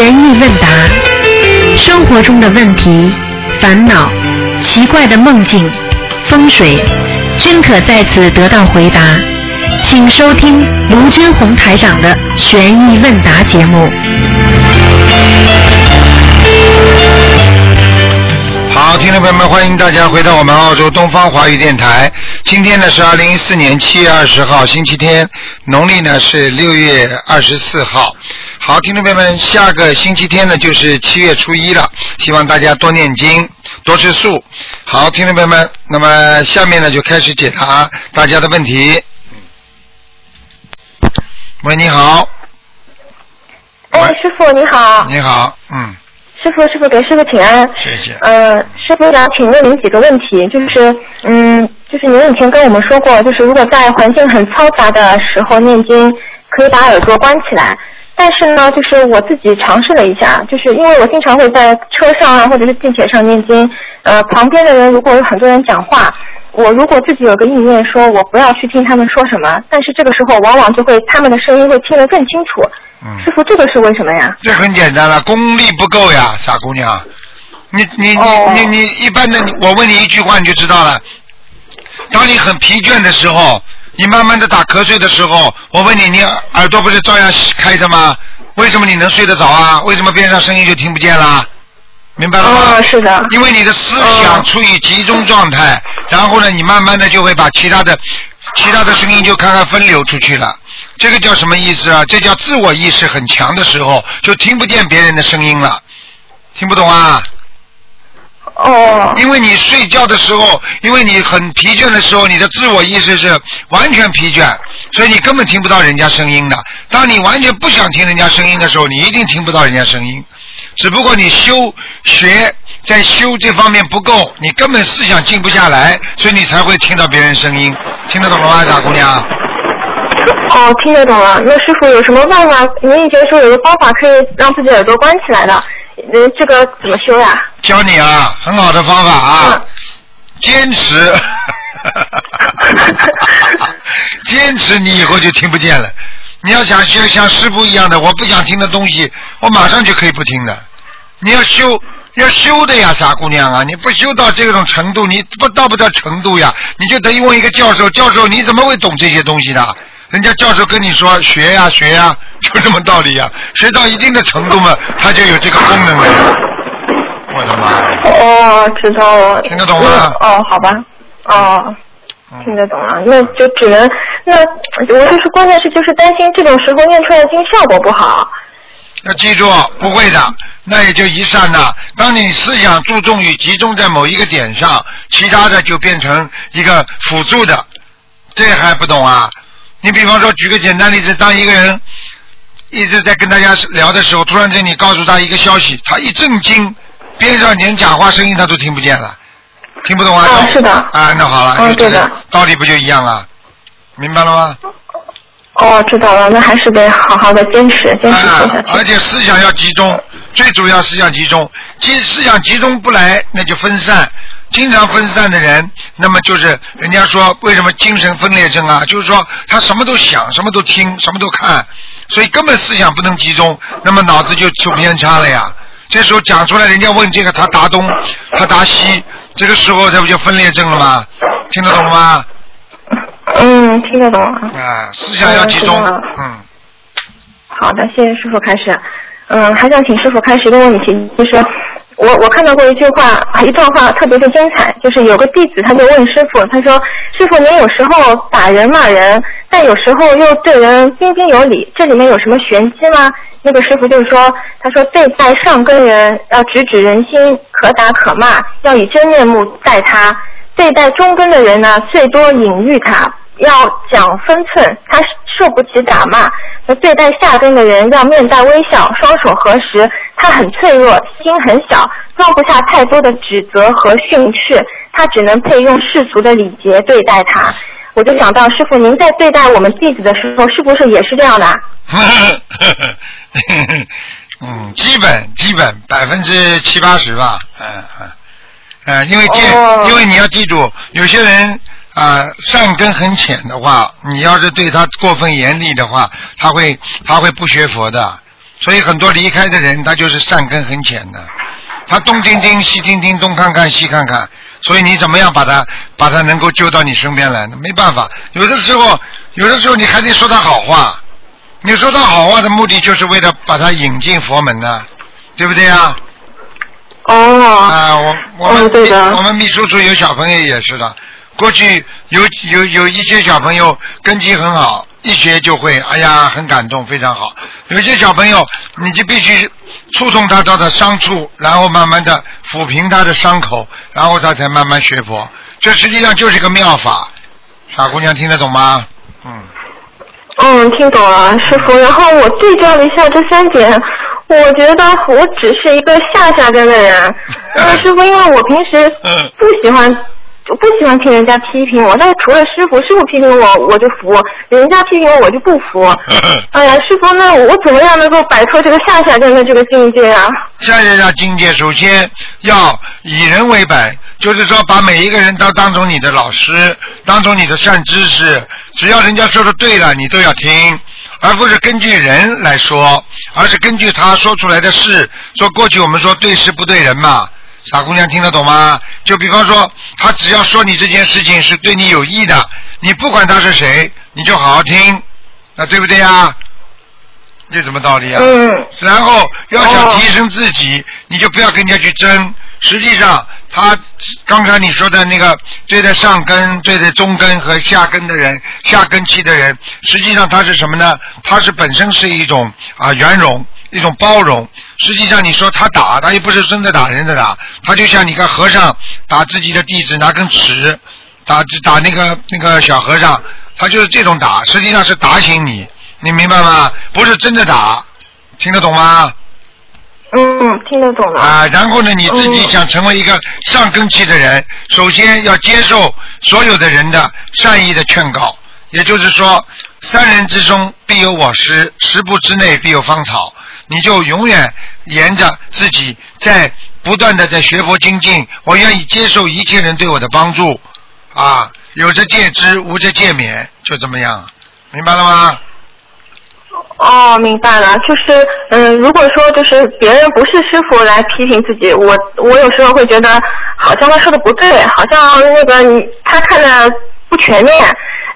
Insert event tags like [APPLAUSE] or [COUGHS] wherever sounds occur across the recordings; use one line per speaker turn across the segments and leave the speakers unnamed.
意问答，生活中的问题、烦恼、奇怪的梦境、风水，均可在此得到回答。请收听卢军红台长的悬疑问答节目。
好，听众朋友们，欢迎大家回到我们澳洲东方华语电台。今天呢是二零一四年七月二十号，星期天，农历呢是六月二十四号。好，听众朋友们，下个星期天呢就是七月初一了，希望大家多念经，多吃素。好，听众朋友们，那么下面呢就开始解答大家的问题。喂，你好，
哎，师傅你好，
你好，嗯，
师傅师傅给师傅请安。
谢谢。
呃，师傅想请问您几个问题，就是嗯，就是您以前跟我们说过，就是如果在环境很嘈杂的时候念经，可以把耳朵关起来。但是呢，就是我自己尝试了一下，就是因为我经常会在车上啊，或者是地铁上念经，呃，旁边的人如果有很多人讲话，我如果自己有个意念说我不要去听他们说什么，但是这个时候往往就会他们的声音会听得更清楚。
嗯
师傅，这个是为什么呀？
这很简单了，功力不够呀，傻姑娘。你你你
哦
你你一般的，我问你一句话你就知道了。当你很疲倦的时候，你慢慢的打瞌睡的时候，我问你，你耳朵不是照样开着吗？为什么你能睡得着啊？为什么边上声音就听不见啦？明白了吗？
哦，是的。
因为你的思想
哦
处于集中状态，然后呢，你慢慢的就会把其他的、其他的声音就看看分流出去了。这个叫什么意思啊？这叫自我意识很强的时候，就听不见别人的声音了。听不懂啊？
哦
因为你睡觉的时候，因为你很疲倦的时候，你的自我意识是完全疲倦，所以你根本听不到人家声音的。当你完全不想听人家声音的时候，你一定听不到人家声音。只不过你修学在修这方面不够，你根本思想静不下来，所以你才会听到别人声音。听得懂了吗，傻姑娘？
哦，听得懂了。那师傅有什么办法？您以前说有个方法可以让自己耳朵关起来的，呃，这个怎么修呀？
教你啊，很好的方法啊
嗯，
坚持，[LAUGHS] 坚持，你以后就听不见了。你要想学像师傅一样的，我不想听的东西，我马上就可以不听的。你要修，要修的呀，傻姑娘啊！你不修到这种程度，你不到不到程度呀，你就等于问一个教授，教授你怎么会懂这些东西的？人家教授跟你说学呀学呀，[LAUGHS] 就这么道理呀。学到一定的程度嘛，他就有这个功能了呀。我的妈呀！
哦，知道了。
听得懂吗
嗯哦，好吧。哦，
嗯
听得懂了。那就只能那我就是关键是就是担心这种时候念出来的经效果不好。
要记住，不会的，那也就一刹那。当你思想注重于集中在某一个点上，其他的就变成一个辅助的，这还不懂啊？你比方说，举个简单例子，当一个人一直在跟大家聊的时候，突然间你告诉他一个消息，他一震惊，边上连讲话声音他都听不见了，听不懂啊？
啊是的
啊，那好了，
对的
道理不就一样了？明白了吗？
哦，知道了，那还是得好好的坚持坚持做下
啊，而且思想要集中，最主要思想集中，集思想集中不来，那就分散。经常分散的人，那么就是人家说为什么精神分裂症啊？就是说他什么都想，什么都听，什么都看，所以根本思想不能集中，那么脑子就出偏差了呀。这时候讲出来，人家问这个，他答东，他答西，这个时候这不就分裂症了吗？听得懂吗？
嗯，听得懂了。
啊，思想要集中
嗯。好的，谢谢师傅开始。嗯，还想请师傅开始一个问题，就是我我看到过一句话，一段话特别的精彩，就是有个弟子他就问师傅，他说：“师傅，您有时候打人骂人，但有时候又对人彬彬有礼，这里面有什么玄机吗？”那个师傅就说：“他说对待上根人要直指人心，可打可骂，要以真面目待他；对待中根的人呢，最多隐喻他，要讲分寸，他受不起打骂。那对待下根的人要面带微笑，双手合十，他很脆弱，心很小，装不下太多的指责和训斥，他只能配用世俗的礼节对待他。我就想到师傅，您在对待我们弟子的时候，是不是也是这样的啊？[LAUGHS]
嗯，基本基本百分之七八十吧，嗯嗯，嗯，因为见，
哦
因为你要记住，有些人啊、善根很浅的话，你要是对他过分严厉的话，他会他会不学佛的。所以很多离开的人，他就是善根很浅的，他东听听西听听，东看看西看看，所以你怎么样把他把他能够救到你身边来呢？没办法，有的时候有的时候你还得说他好话，你说他好话的目的就是为了把他引进佛门呢，对不对啊？
哦，
啊，我我们、我们秘书处有小朋友也是的，过去有有有一些小朋友根基很好，一学就会，哎呀，很感动，非常好。有些小朋友，你就必须触动他他的伤处，然后慢慢的抚平他的伤口，然后他才慢慢学佛。这实际上就是个妙法，傻姑娘听得懂吗？嗯，
嗯，听懂了，师傅。然后我对照了一下这三点，我觉得我只是一个下下根的人。[LAUGHS] 呃，师傅，因为我平时
嗯
不喜欢，我不喜欢听人家批评我，但是除了师傅，师傅批评我我就服，人家批评我我就不服。哎 [LAUGHS] 呀，师傅，那我怎么样能够摆脱这个下下降的这个境界啊？
下下下境界，首先要以人为本，就是说把每一个人都当成你的老师，当成你的善知识，只要人家说的对了，你都要听，而不是根据人来说，而是根据他说出来的事。说过去我们说对事不对人嘛，傻姑娘听得懂吗？就比方说，他只要说你这件事情是对你有益的，你不管他是谁，你就好好听，那对不对呀？这什么道理啊？
嗯
然后要想
哦
提升自己，你就不要跟人家去争。实际上，他刚才你说的那个对待上根、对待中根和下根的人，下根气的人，实际上他是什么呢？他是本身是一种啊圆融，一种包容。实际上你说他打，他又不是真的打人的打，他就像你看和尚打自己的弟子拿根尺打打那个那个小和尚，他就是这种打，实际上是打醒你，你明白吗？不是真的打，听得懂吗？
嗯，听得懂了。
啊，然后呢，你自己
嗯
想成为一个上根器的人，首先要接受所有的人的善意的劝告，也就是说，三人之中必有我师，十步之内必有芳草。你就永远沿着自己在不断的在学佛精进，我愿意接受一切人对我的帮助，啊，有着戒之，无着戒免，就这么样，明白了吗？
哦，明白了，就是嗯，如果说就是别人不是师傅来批评自己，我我有时候会觉得好像他说的不对，好像那个你他看的不全面，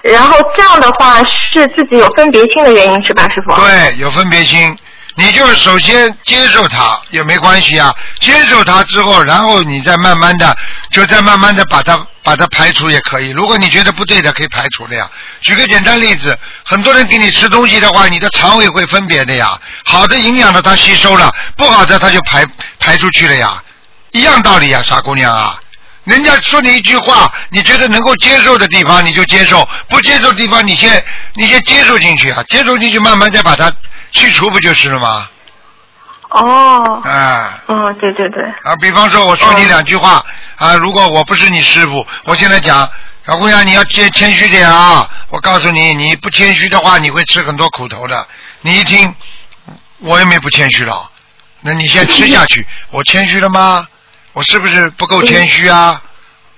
然后这样的话是自己有分别心的原因是吧，师傅？
对，有分别心。你就首先接受它也没关系啊，接受它之后，然后你再慢慢的，就再慢慢的把它把它排除也可以。如果你觉得不对的，可以排除的呀。举个简单例子，很多人给你吃东西的话，你的肠胃会分别的呀。好的营养的它吸收了，不好的它就排排出去了呀，一样道理呀，傻姑娘啊。人家说你一句话，你觉得能够接受的地方你就接受，不接受的地方你先你先接受进去啊，接受进去慢慢再把它去除不就是了吗？
哦，
啊
嗯，对对对，
啊，比方说我说你
哦
两句话啊，如果我不是你师傅，我现在讲，小姑娘你要谦谦虚点啊，我告诉你，你不谦虚的话，你会吃很多苦头的。你一听，我也没不谦虚了，那你先吃下去，[LAUGHS] 我谦虚了吗？我是不是不够谦虚啊？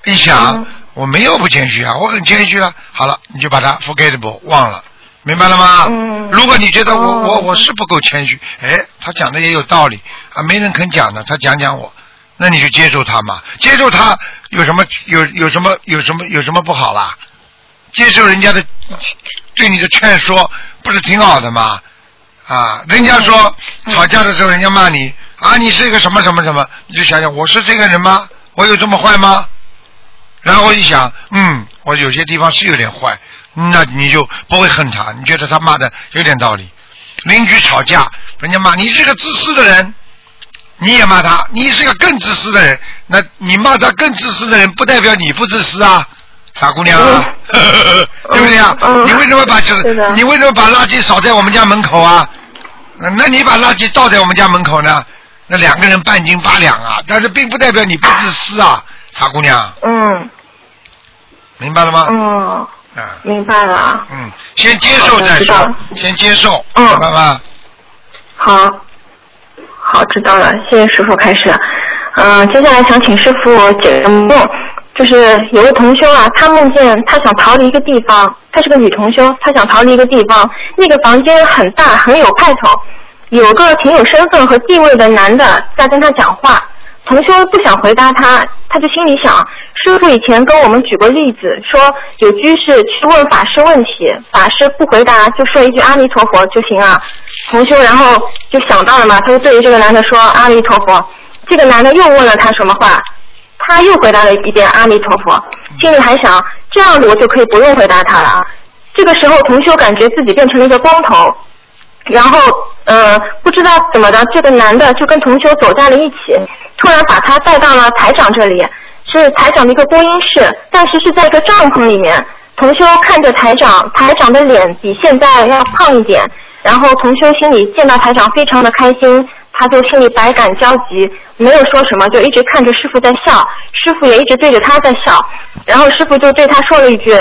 一想
嗯，
我没有不谦虚啊，我很谦虚啊。好了，你就把它 forgettable 忘了，明白了吗？
嗯
如果你觉得我
哦
我我是不够谦虚，哎，他讲的也有道理啊，没人肯讲的，他讲讲我，那你就接受他嘛，接受他有什么有有什么有什么有什么不好啦？接受人家的对你的劝说，不是挺好的吗？啊，人家说
嗯
吵架的时候，人家骂你啊，你是一个什么什么什么，你就想想，我是这个人吗？我有这么坏吗？然后一想，嗯，我有些地方是有点坏，那你就不会恨他，你觉得他骂的有点道理。邻居吵架，人家骂你是个自私的人，你也骂他，你是个更自私的人，那你骂他更自私的人，不代表你不自私啊，傻姑娘啊，[LAUGHS] 对不对啊？
嗯
你为什么把这
是
你为什么把垃圾扫在我们家门口啊？那那你把垃圾倒在我们家门口呢？那两个人半斤八两啊，但是并不代表你不自私啊，傻姑娘，
嗯
明白了吗？
嗯，
啊，
明白了。
嗯，先接受再说先接受，
嗯
明白吗？
好，好，知道了，谢谢师傅开始。嗯、接下来想请师傅解个梦，就是有个同修啊，他梦见他想逃离一个地方，她是个女同修，她想逃离一个地方，那个房间很大，很有派头。有个挺有身份和地位的男的在跟他讲话。同修不想回答他，他就心里想，师傅以前跟我们举过例子，说有居士去问法师问题，法师不回答就说一句阿弥陀佛就行了。同修然后就想到了嘛，他就对着这个男的说阿弥陀佛。这个男的又问了他什么话，他又回答了一遍阿弥陀佛，心里还想这样子我就可以不用回答他了。这个时候同修感觉自己变成了一个光头。然后，呃，不知道怎么的，这个男的就跟同修走在了一起，突然把他带到了台长这里，是台长的一个播音室，但是是在一个帐篷里面。同修看着台长，台长的脸比现在要胖一点，然后同修心里见到台长非常的开心，他就心里百感交集，没有说什么，就一直看着师傅在笑，师傅也一直对着他在笑，然后师傅就对他说了一句，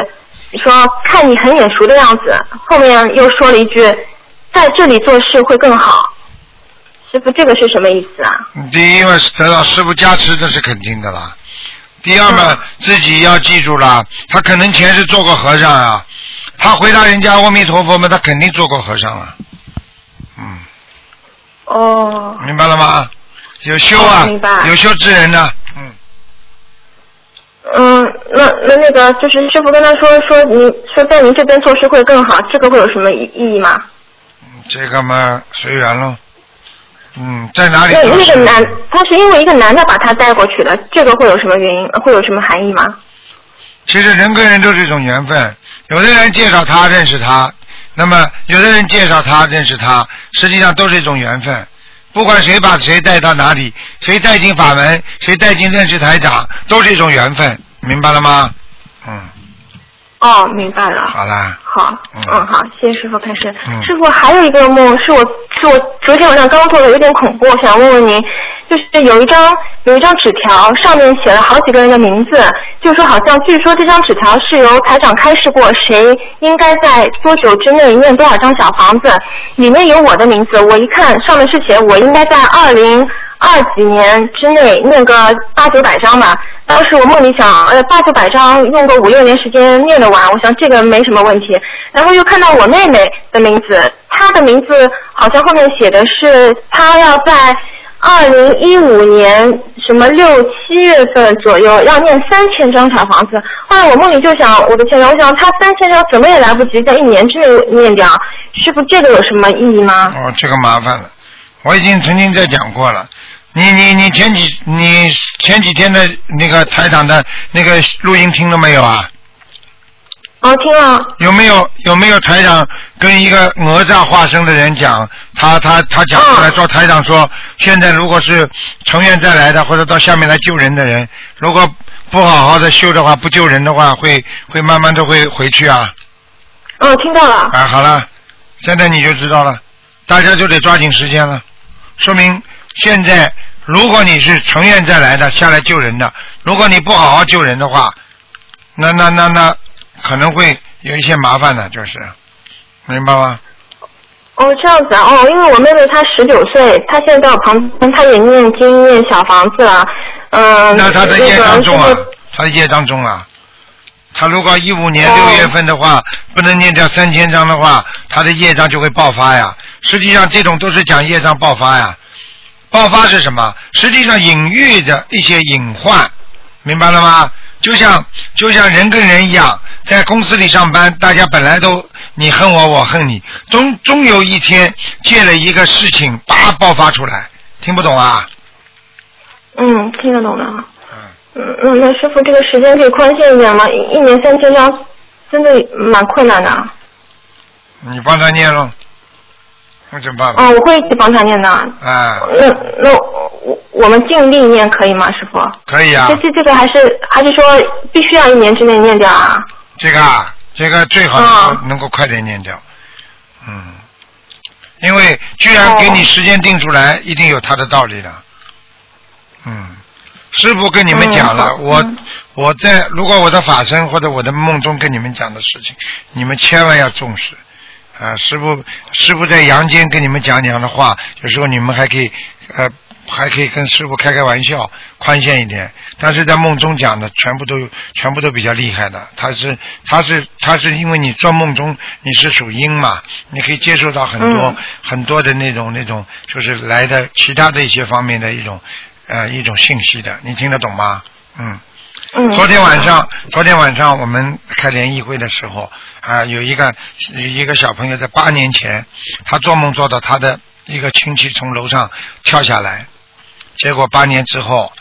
说看你很眼熟的样子，后面又说了一句。在这里做事会更好，师傅，这个是什么意思啊？
第一嘛是得到师傅加持，这是肯定的啦。第二嘛，自己要记住了，他可能前世做过和尚啊。他回答人家阿弥陀佛嘛，他肯定做过和尚了。嗯。
哦。
明白了吗？有修啊，有修之人呢。
嗯。嗯，那那那个就是师傅跟他说说，您说在您这边做事会更好，这个会有什么意意义吗？
这个嘛，随缘喽。嗯，在哪里？
那那个男，他是因为一个男的把他带过去的，这个会有什么原因？会有什么含义吗？
其实人跟人都是一种缘分，有的人介绍他认识他，那么有的人介绍他认识他，实际上都是一种缘分。不管谁把谁带到哪里，谁带进法门，谁带进认识台长，都是一种缘分，明白了吗？嗯。
哦，明白了。
好啦。
好，嗯，好，谢谢师傅开始。师傅还有一个梦，是我是我昨天晚上刚做的，有点恐怖，想问问您，就是有一张有一张纸条，上面写了好几个人的名字，就说好像据说这张纸条是由台长开示过，谁应该在多久之内念多少张小房子，里面有我的名字，我一看上面是写我应该在二零。二几年之内念个八九百张吧。当时我梦里想，呃，八九百张用个五六年时间念得完，我想这个没什么问题。然后又看到我妹妹的名字，她的名字好像后面写的是她要在二零一五年什么六七月份左右要念三千张小房子。后来我梦里就想，我的天呐，我想她三千张怎么也来不及在一年之内念掉，师傅这个有什么意义吗？
哦，这个麻烦了，我已经曾经在讲过了。你你你前几你前几天的那个台长的那个录音听了没有啊？
哦，听了。
有没有有没有台长跟一个哪吒化身的人讲？他他他讲出来说台长说，现在如果是成员再来的或者到下面来救人的人，如果不好好的修的话，不救人的话，会会慢慢都会回去啊。
哦，听到了。
啊，好了，现在你就知道了，大家就得抓紧时间了，说明。现在，如果你是成愿再来的下来救人的，如果你不好好救人的话，那那那那可能会有一些麻烦的，就是，明白吗？
哦，这样子啊，哦，因为我妹妹她十九岁，她现在在我旁边，她也念经念小房子了，嗯，
那她的业障重啊，她的业障重啊，她如果一五年六月份的话，不能念掉三千张的话，她的业障就会爆发呀。实际上，这种都是讲业障爆发呀。爆发是什么？实际上隐喻着一些隐患，明白了吗？就像就像人跟人一样，在公司里上班，大家本来都你恨我，我恨你，终终有一天借了一个事情，叭爆发出来，听不懂啊？
嗯，听得懂的。嗯嗯，那师傅这个时间可以宽限一点吗？一年三千张，真的蛮困难的。
你帮他念喽。那怎么办？
哦，我会一起帮他念的。
啊。
那那我我们尽力念可以吗，师傅？
可以啊。
这这这个还是还是说必须要一年之内念掉啊？
这个啊，这个最好能够能够快点念掉。嗯。因为居然给你时间定出来，一定有他的道理的。嗯。师傅跟你们讲了，我我在如果我的法身或者我的梦中跟你们讲的事情，你们千万要重视。啊，师傅，师傅在阳间跟你们讲讲的话，有时候你们还可以呃还可以跟师傅开开玩笑，宽限一点。但是在梦中讲的全部都全部都比较厉害的，他是他是他是因为你做梦中你是属阴嘛，你可以接受到很多、
嗯
很多的那种那种就是来的其他的一些方面的一种呃一种信息的，你听得懂吗？嗯。
嗯。
昨天晚上，昨天晚上我们开联谊会的时候，啊，有一个有一个小朋友在八年前，他做梦做到他的一个亲戚从楼上跳下来，结果八年之后，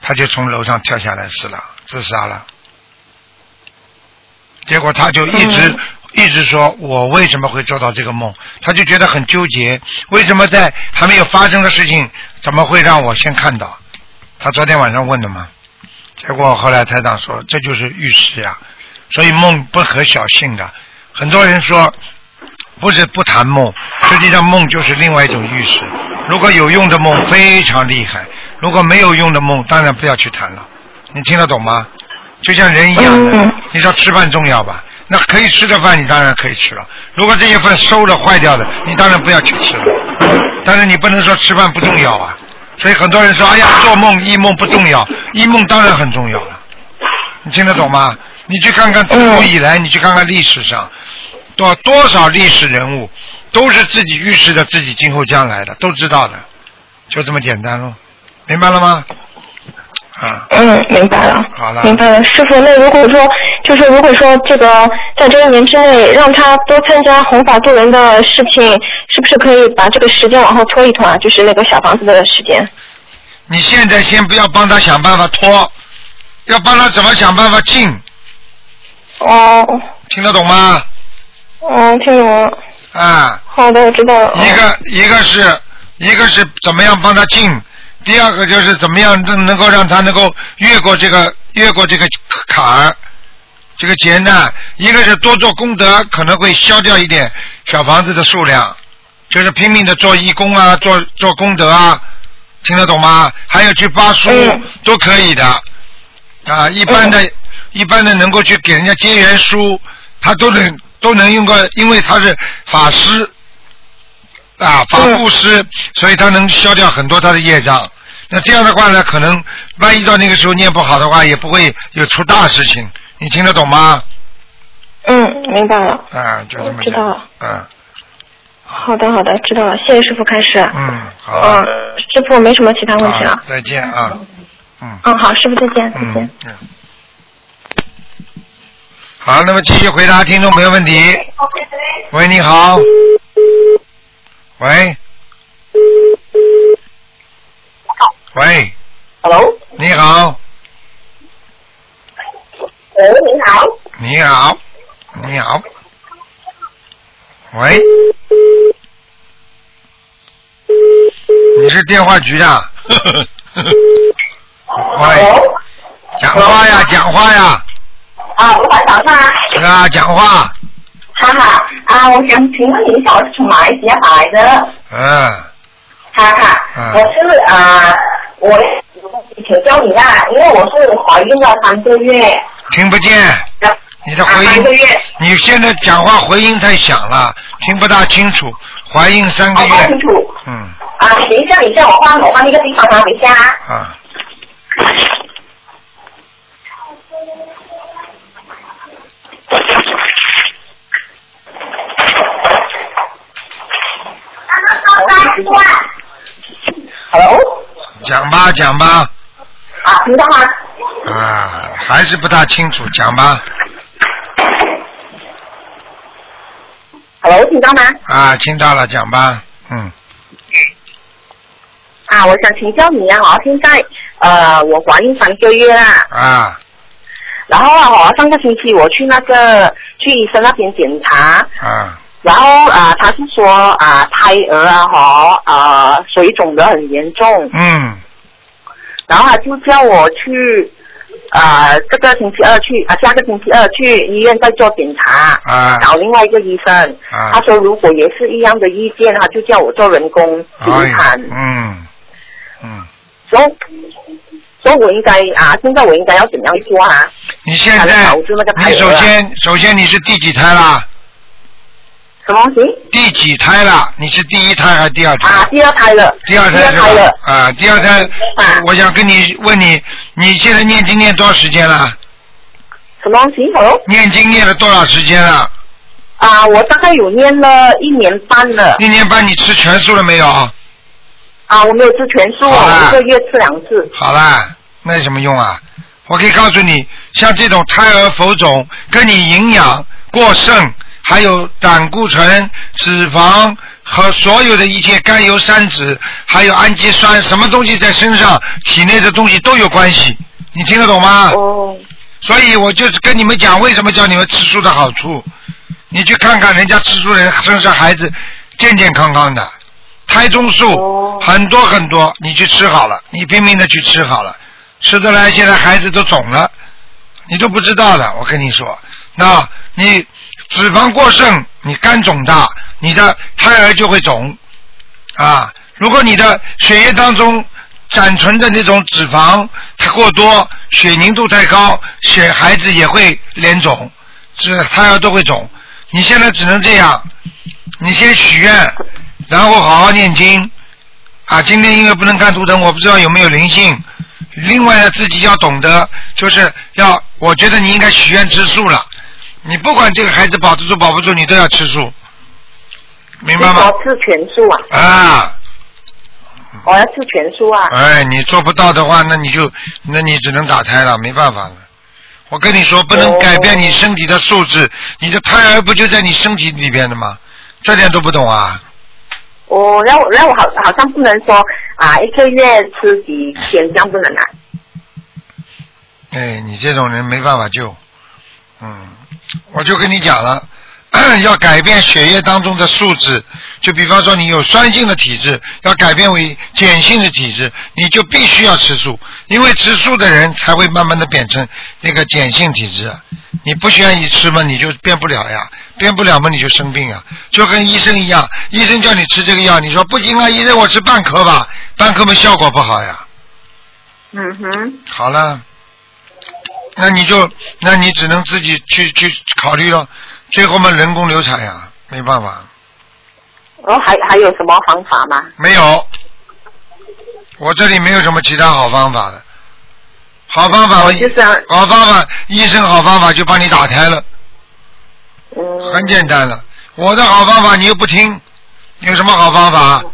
他就从楼上跳下来死了，自杀了。结果他就一直、
嗯
一直说，我为什么会做到这个梦？他就觉得很纠结，为什么在还没有发生的事情，怎么会让我先看到？他昨天晚上问的嘛。结果后来台长说，这就是预示呀，所以梦不可小信的。很多人说，不是不谈梦，实际上梦就是另外一种预示。如果有用的梦非常厉害，如果没有用的梦，当然不要去谈了。你听得懂吗？就像人一样的，
嗯
你说吃饭重要吧？那可以吃的饭，你当然可以吃了。如果这些饭馊了、坏掉的，你当然不要去吃了。但是你不能说吃饭不重要啊。所以很多人说，哎呀，做梦、一梦不重要，[LAUGHS] 一梦当然很重要了。你听得懂吗？你去看看自古以来，你去看看历史上，多多少历史人物都是自己预示着自己今后将来的，都知道的，就这么简单喽，明白了吗？啊，
嗯，明白了。
好了
明白了，师傅。那如果说，就是如果说这个在这一年之内，让他多参加弘法度人的事情，是不是可以把这个时间往后拖一拖啊？就是那个小房子的时间。
你现在先不要帮他想办法拖，要帮他怎么想办法进，
哦，
听得懂吗？
嗯，听懂了。
啊，
好的，我知道了。
一个一个是一个是怎么样帮他进，第二个就是怎么样能能够让他能够越过这个越过这个坎儿，这个劫难。一个是多做功德，可能会消掉一点小房子的数量，就是拼命的做义工啊，做做功德啊，听得懂吗？还有去发书、
嗯
都可以的啊，一般的、一般的能够去给人家结缘书，他都能都能用个，因为他是法师啊，法布施，所以他能消掉很多他的业障。那这样的话呢，可能万一到那个时候念不好的话，也不会有出大事情。你听得懂吗？
嗯，明白了。
啊，就这么讲
知道了。
嗯
好的，好的，知道了。谢谢师傅开始。
嗯，好啊。
嗯，师傅没什么其他问题了。
再见啊。嗯
嗯，好，师傅再见，再见
嗯。嗯。好，那么继续回答听众朋友问题。喂，你好。喂。喂
，Hello，
你好，
喂，你好，
你好，你好。喂，你是电话局的？[LAUGHS] 喂，讲话呀，讲话呀，
啊，我晚上吗？
啊，讲话，
哈哈，啊，我想请问你一下，我是从马来西亚来的，
嗯，
哈哈，
嗯
我是啊，我请教你啊，因为我是怀孕了三个月，
听不见，你的
啊
回音，
三个月，
你现在讲话回音太响了，听不大清楚。怀孕三个
好不清，楚，
嗯。
啊，等一下，等一下，我换我换一个地方啊，等一下。啊。
啊，
Hello，
讲吧讲吧，
啊，听到吗？
啊，还是不大清楚，讲吧
，Hello，听到吗？
啊，听到了，讲吧，嗯，
啊，我想请教你啊，我现在呃，我怀孕三个月啦，
啊
然后啊，我上个星期我去那个去医生那边检查，
啊
然后啊，他是说啊，胎儿啊，和，啊，水肿的很严重，
嗯
然后他就叫我去啊，这个星期二去啊，下个星期二去医院再做检查，
啊。
找另外一个医生，
啊。
他说如果也是一样的意见，他就叫我做人工流产，
嗯嗯，
所以所以我应该啊，现在我应该要怎样做啊？
你现在
保住那个胎
首先首先你是第几胎啦？
什么东西？
第几胎了？你是第一胎还是第二胎？
啊，第二胎了。
第二胎。啊，第二胎
啊，
我想跟你问你，你现在念经念多少时间了？
什么东西？
念经念了多少时间了？
啊，我大概有念了一年半了。
一年半你吃全素了没有？
啊，我没有吃全素，我一个月吃两次。
好啦，那有什么用啊？我可以告诉你，像这种胎儿浮肿，跟你营养过剩，还有胆固醇、脂肪和所有的一切甘油三酯，还有氨基酸，什么东西在身上，体内的东西都有关系。你听得懂吗？
哦，
所以我就是跟你们讲，为什么叫你们吃素的好处。你去看看人家吃素人生下孩子健健康康的，胎中素、
哦
很多很多，你去吃好了，你拼命的去吃好了，吃的来，现在孩子都肿了，你都不知道的。我跟你说，那你脂肪过剩，你肝肿大，你的胎儿就会肿啊。如果你的血液当中暂存的那种脂肪它过多，血凝度太高，血孩子也会脸肿，这胎儿都会肿。你现在只能这样，你先许愿，然后好好念经。啊，今天因为不能看图腾，我不知道有没有灵性。另外呢，自己要懂得，就是要，我觉得你应该许愿吃素了。你不管这个孩子保得住保不住，你都要吃素，明白吗
我？吃全素啊，
啊，
我要吃全素啊。
哎，你做不到的话，那你就，那你只能打胎了，没办法了。我跟你说，不能
哦
改变你身体的素质，你的胎儿不就在你身体里边的吗？这点都不懂啊？
哦，那我那我好好像不能说啊，一个月吃几天这样不能啊。
哎，你这种人没办法救。嗯，我就跟你讲了，[COUGHS] 要改变血液当中的素质。就比方说，你有酸性的体质，要改变为碱性的体质，你就必须要吃素，因为吃素的人才会慢慢的变成那个碱性体质。你不愿意吃嘛，你就变不了呀，变不了嘛，你就生病啊。就跟医生一样，医生叫你吃这个药，你说不行啊，医生我吃半颗吧，半颗嘛效果不好呀。
嗯哼，
好了，那你就，那你只能自己去去考虑了。最后嘛，人工流产呀，没办法，
然后还还有什么方法吗？
没有，我这里没有什么其他好方法的。好方法嘛，
哦就是啊
好方法，医生好方法就帮你打胎了，
嗯，
很简单了。我的好方法你又不听，有什么好方法？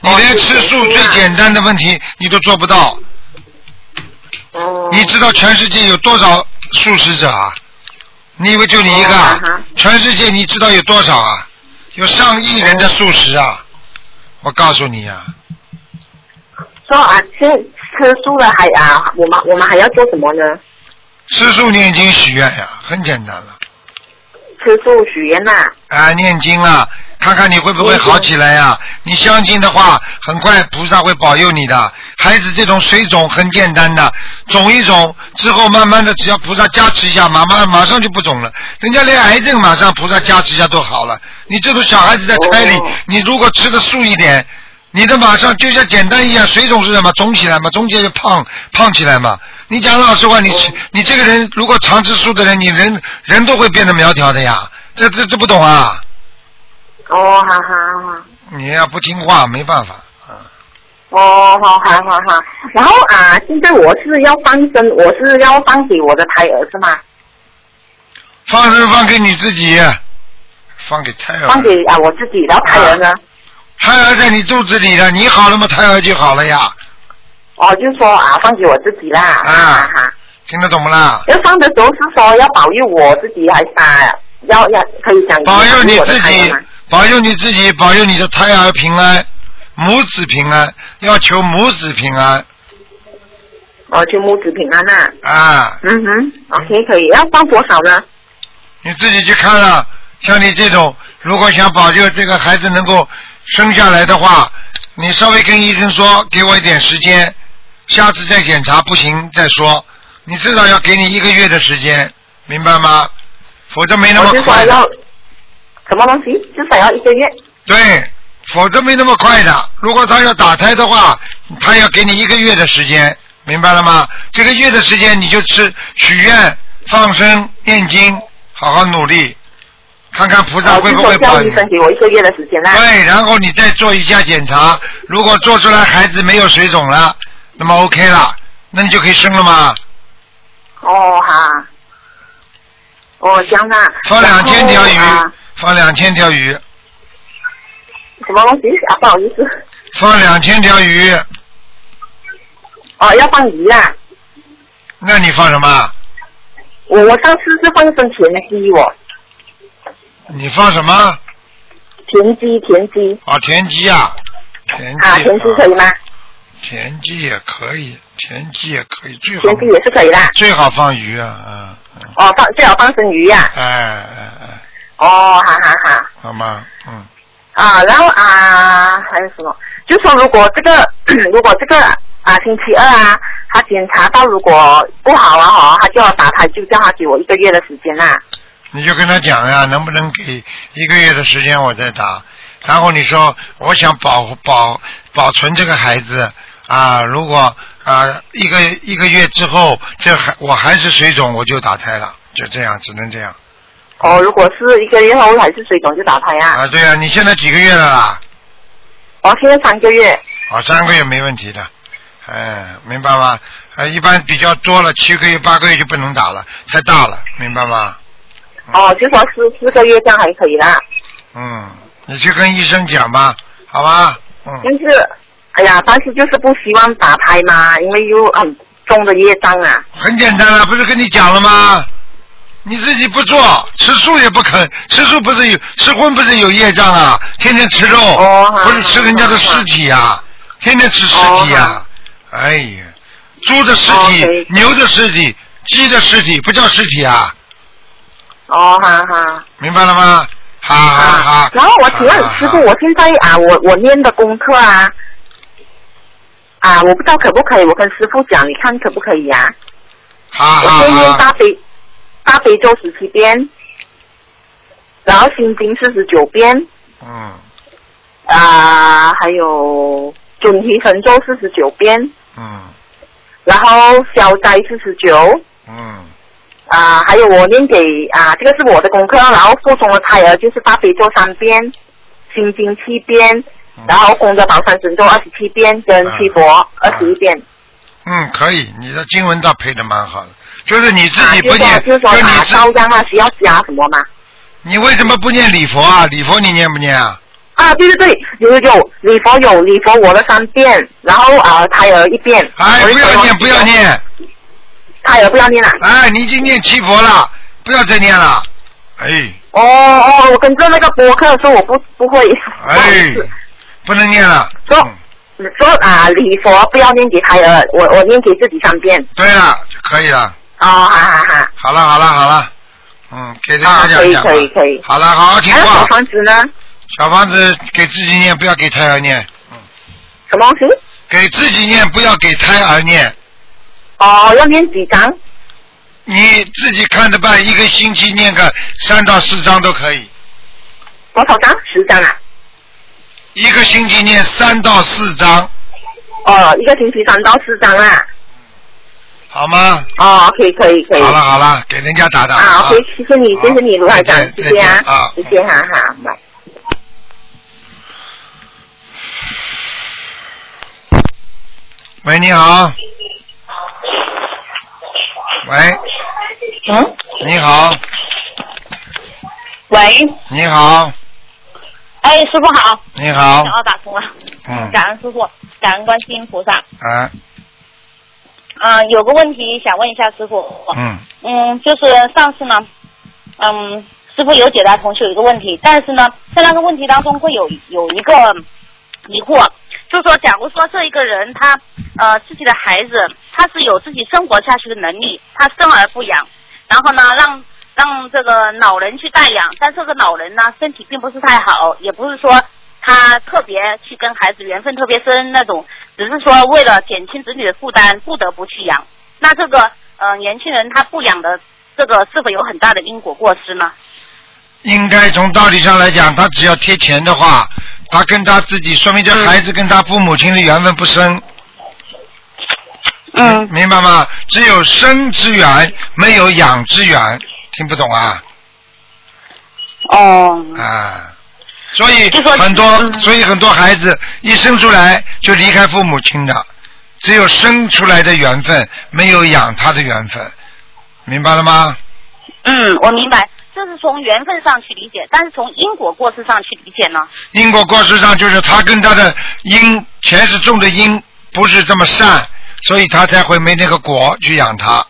你连吃素最简单的问题你都做不到，
哦，
你知道全世界有多少素食者啊？你以为就你一个啊？全世界你知道有多少啊？有上亿人的素食啊！我告诉你啊，
说啊，吃吃素了还啊，我们我们还要做什么呢？
吃素念经许愿呀，很简单了。
吃素许愿呐、
啊，念经啊，看看你会不会好起来呀、你相信的话，很快菩萨会保佑你的。孩子这种水肿很简单的，肿一肿之后，慢慢的只要菩萨加持一下，马马马上就不肿了。人家连癌症马上菩萨加持一下都好了。你这种小孩子在胎里，
哦
你如果吃的素一点，你的马上就像简单一样，水肿是什么？肿起来嘛，肿起来就胖胖起来嘛。你讲老实话，你吃你这个人如果常吃素的人，你人人都会变得苗条的呀。这这这不懂啊？
哦，好好好。
你要不听话没办法。嗯，
哦，好好好好。然后啊，现在我是要放生，我是要放给我的胎儿是吗？
放生放给你自己，放给胎儿。
放给啊我自己，然后胎儿呢？
胎儿在你肚子里了，你好了嘛，胎儿就好了呀。
哦，就说啊，放给我自己啦。
啊
哈哈。
听得懂不啦？
要放的时候是说要保佑我自己，还是啊要要可以讲
保佑你
我
自己
吗？，
保佑你自己，保佑你的胎儿平安，母子平安，要求母子平安
哦，求母子平安呐、
啊！
嗯哼，OK 可以，要放多少呢？
你自己去看了，像你这种，如果想保佑这个孩子能够生下来的话，你稍微跟医生说，给我一点时间，下次再检查不行再说，你至少要给你一个月的时间，明白吗？否则没那么快的。
就说要什么东西，至少要一个月。
对，否则没那么快的。如果他要打胎的话，他要给你一个月的时间，明白了吗？这个月的时间你就吃许愿、放生、念经，好好努力，看看菩萨
哦，
会不会保佑。
医生给我一个月的时间啦。
对，然后你再做一下检查，如果做出来孩子没有水肿了，那么 OK 了，那你就可以生了吗？
哦哈。哦，这样啊。
放两千条鱼，放两千条鱼，
什么东西啊？不好意思。
放两千条鱼，
哦，要放鱼啊。
那你放什么？
我我上次是放生田鸡哦，
你放什么？
田鸡田鸡
哦，田鸡啊，田鸡
啊，田鸡可以吗？
田鸡也可以，田鸡也可以，最好
田鸡也是可以啦。
最好放鱼啊，嗯嗯，
哦，放最好放生鱼呀、
哎哎哎，
哦，好好好。
好吗？嗯，
啊，然后啊，还有什么？就说如果这个 [COUGHS] 如果这个啊星期二啊，他检查到如果不好啊哈，他就要打胎，就叫他给我一个月的时间啦。
你就跟他讲呀，能不能给一个月的时间我再打？然后你说我想保保保存这个孩子啊，如果啊一个一个月之后这还我还是水肿，我就打胎了，就这样，只能这样
哦，如果是一个月后还是水肿就打胎啊。
啊。对呀、你现在几个月了啦？
哦，现在三个月。
哦，三个月没问题的，哎，明白吗？啊，一般比较多了，七个月、八个月就不能打了，太大了，明白吗？
哦，就说是四个月这样还可以啦。
嗯，你去跟医生讲吧，好吧？嗯，
但是，哎呀，但是就是不希望打胎嘛，因为有很重的业障啊。
很简单了，不是跟你讲了吗？你自己不做，吃素也不肯，吃素不是有吃荤不是有业障啊？天天吃肉，
哦
不是吃人家的尸体呀、天天吃尸体呀、哎呀，猪的尸体、
哦
牛的尸体、鸡的尸体不叫尸体啊？
哦，哈哈。
明白了吗？哈哈哈。
啊然后我请问师傅，我现在啊，我我念的功课啊，啊，我不知道可不可以，我跟师傅讲，你看可不可以呀、
哈哈
我先念。大悲大悲咒十七遍，然后心经四十九遍，
嗯
啊，还有准提神咒四十九遍，
嗯
然后消灾四十九，
嗯
啊，还有我念给啊，这个是我的功课，然后附送的胎儿就是大悲咒三遍，心经七遍，然后功德宝山神咒二十七遍，跟七佛二十一遍。
嗯，可以，你的经文倒配的蛮好的，就是你自己不念，
就是
你自
烧香啊需要加什么吗？
你为什么不念礼佛啊？礼佛你念不念啊？
啊，对对对，有有有，礼佛有礼佛我的三遍，然后啊胎儿一遍。
哎，不要念，不要。念，
胎儿不要念了。
哎，你已经念七佛了，不要再念了，哎
哦哦，我跟着那个播客说我不不会。
哎，不能念了。
说
嗯，
说啊礼佛不要念给胎儿，我我念给自己三遍。
对了，就可以了。
哦，好好好。
好了好了好了，嗯，给人
啊可以
家讲讲吧
可以可以
好了，好好听
还有小。房子呢？
小房子给自己念，不要给胎儿念。嗯，
什么东西？
给自己念，不要给胎儿念。
哦，要念几张？
你自己看着办，一个星期念个三到四张都可以，
多少张？十张啊？
一个星期念三到四张，
哦，一个星期三到四张啊。
好吗？
哦，可以可以可以。
好了好了，给人家打打。
啊，OK，谢谢你，谢谢你，卢海长，谢谢啊
啊，
谢谢，哈哈，拜。
喂，你好。喂，
嗯，
你好，
喂，
你好，
哎，师傅好，
你好
然，后打通了，
嗯，
感恩师傅，感恩观世音菩萨。
啊，
嗯、有个问题想问一下师傅，
嗯，
嗯，就是上次呢，嗯，师傅有解答同学有一个问题，但是呢，在那个问题当中会有有一个疑惑，就是说，假如说这一个人他呃自己的孩子他是有自己生活下去的能力，他生而不养，然后呢让让这个老人去代养，但这个老人呢身体并不是太好，也不是说他特别去跟孩子缘分特别深那种，只是说为了减轻子女的负担不得不去养。那这个呃年轻人他不养的这个是否有很大的因果过失呢？
应该从道理上来讲，他只要贴钱的话，他跟他自己，说明这孩子跟他父母亲的缘分不深。
嗯，
明白吗？只有生之缘，没有养之缘，听不懂啊？
哦，
啊，所以很多，
嗯
所以很多孩子一生出来就离开父母亲的，只有生出来的缘分，没有养他的缘分，明白了吗？
嗯，我明白，这是从缘分上去理解，但是从因果过失上去理解呢？
因果过失上就是他跟他的因前世种的因不是这么善，所以他才会没那个果去养他。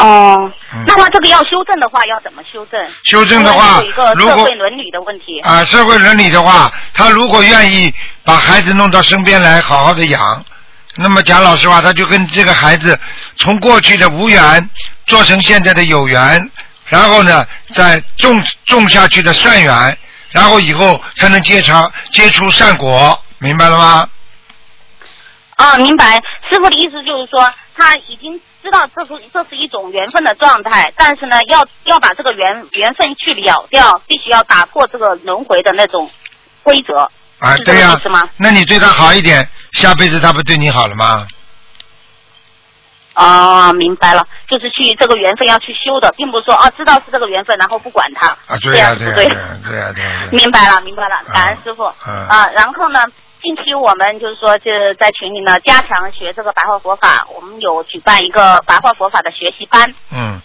哦，
嗯
那么这个要修正的话，要怎么修正？
修正的话
因为有一个
如果
社会伦理的问题。
啊，社会伦理的话，他如果愿意把孩子弄到身边来，好好的养，那么讲老实话，他就跟这个孩子从过去的无缘做成现在的有缘，然后呢，再种种下去的善缘，然后以后才能结成结出善果，明白了吗？
啊，明白。师傅的意思就是说，他已经知道这是这是一种缘分的状态，但是呢，要要把这个缘缘分去了掉，必须要打破这个轮回的那种规则。
啊，
是这
对呀、
个意思吗
那你对他好一点，下辈子他不对你好了吗？
啊，明白了，就是去这个缘分要去修的，并不是说啊知道是这个缘分，然后不管他，
啊，对呀、
样是不对
对呀、对呀、对呀、对呀、对 [LAUGHS] 呀
明白了，明白了，感恩师傅。
嗯
啊，然后呢，近期我们就是说，就是在群里呢加强学这个白话佛法，我们有举办一个白话佛法的学习班。
嗯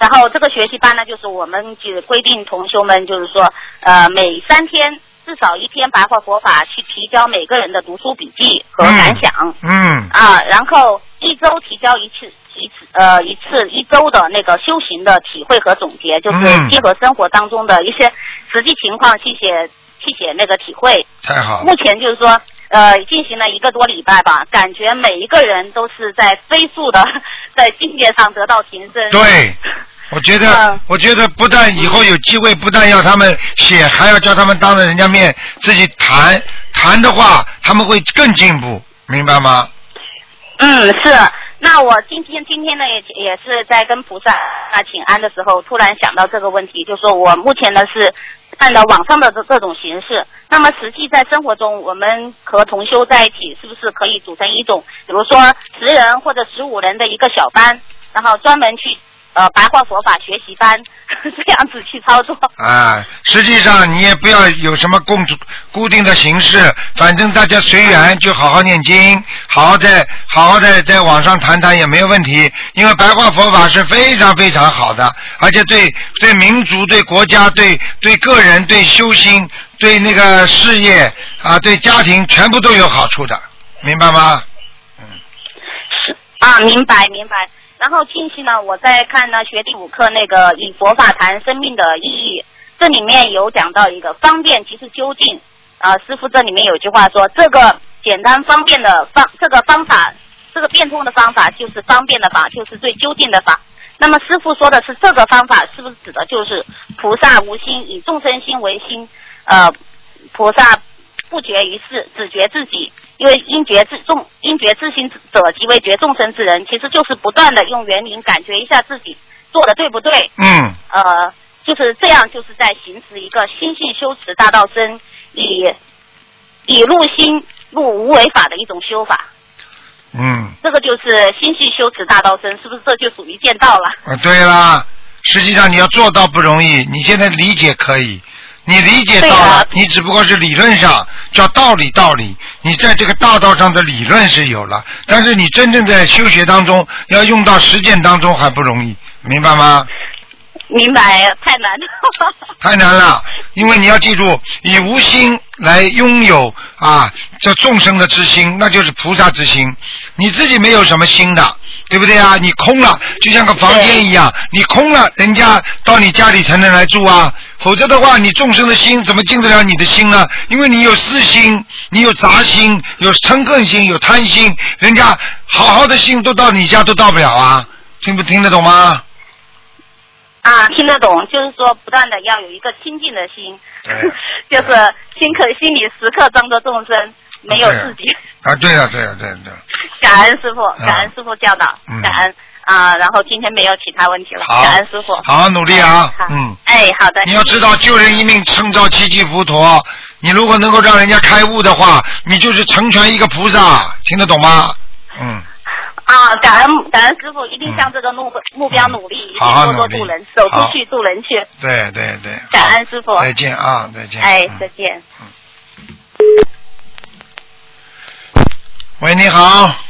然后这个学习班呢，就是我们就规定同修们，就是说，呃，每三天至少一篇白话佛法去提交每个人的读书笔记和感想。
嗯
啊，然后一周提交一次一次呃一次一周的那个修行的体会和总结，就是
嗯
结合生活当中的一些实际情况去写去写那个体会。
太好了
目前就是说。呃，进行了一个多礼拜吧，感觉每一个人都是在飞速的 [LAUGHS] 在境界上得到提升。
对，我觉得，
嗯
我觉得不但以后有机会，不但要他们写，还要叫他们当着人家面自己谈，谈的话他们会更进步，明白吗？
嗯，是。那我今天今天呢也也是在跟菩萨啊请安的时候，突然想到这个问题，就说我目前呢是按照网上的这这种形式，那么实际在生活中，我们和同修在一起，是不是可以组成一种，比如说十人或者十五人的一个小班，然后专门去呃白话佛法学习班，[LAUGHS] 这样子去操作？
啊，实际上你也不要有什么共固定的形式，反正大家随缘，就好好念经，好好在好好在在网上谈谈也没有问题。因为白话佛法是非常非常好的，而且对对民族、对国家、对对个人、对修心、对那个事业啊、对家庭全部都有好处的，明白吗？
是啊，明白明白。然后近期呢，我在看呢学第五课那个以佛法谈生命的意义，这里面有讲到一个方便即是究竟。啊，师傅这里面有句话说，这个简单方便的方，这个方法，这个变通的方法就是方便的法，就是最究竟的法。那么师傅说的是这个方法，是不是指的就是菩萨无心，以众生心为心？呃，菩萨不觉于世，只觉自己。因为因觉自众，因觉自心者即为觉众生之人，其实就是不断的用原灵感觉一下自己做的对不对。
嗯，
呃，就是这样，就是在行使一个心性修持大道真，以以入心入无为法的一种修法。
嗯，
这个就是心性修持大道真，是不是这就属于见道了？
啊，对啦，实际上你要做到不容易，你现在理解可以，你理解到了，你只不过是理论上叫道理道理，你在这个大道上的理论是有了，但是你真正在修学当中要用到实践当中还不容易，明白吗？
明白，太难了。[LAUGHS]
太难了，因为你要记住，以无心来拥有啊这众生的之心，那就是菩萨之心。你自己没有什么心的，对不对啊？你空了，就像个房间一样，你空了，人家到你家里才能来住啊。否则的话，你众生的心怎么进得了你的心呢？因为你有私心，你有杂心，有嗔恨心，有贪心，人家好好的心都到你家都到不了啊。听不听得懂吗？
啊，听得懂，就是说不断的要有一个清净的心，[LAUGHS] 就是心可心里时刻装着众生，没有自己。
啊，对了，对了，对了，对 [LAUGHS] 了。
感恩师傅，感恩师傅教导，
嗯
感恩啊、然后今天没有其他问题了，
好
感恩师傅。
好好努力啊
好
嗯
哎，好的。
你要知道，救人一命胜造七级浮屠。你如果能够让人家开悟的话，你就是成全一个菩萨，听得懂吗？嗯，
啊，感恩感恩师傅，一定向这个目目标努力，一定
好好努力
多多助人，走出去助人去。
对对对，
感恩师傅
再见啊，再见。
哎
嗯，
再见。
嗯喂，你好。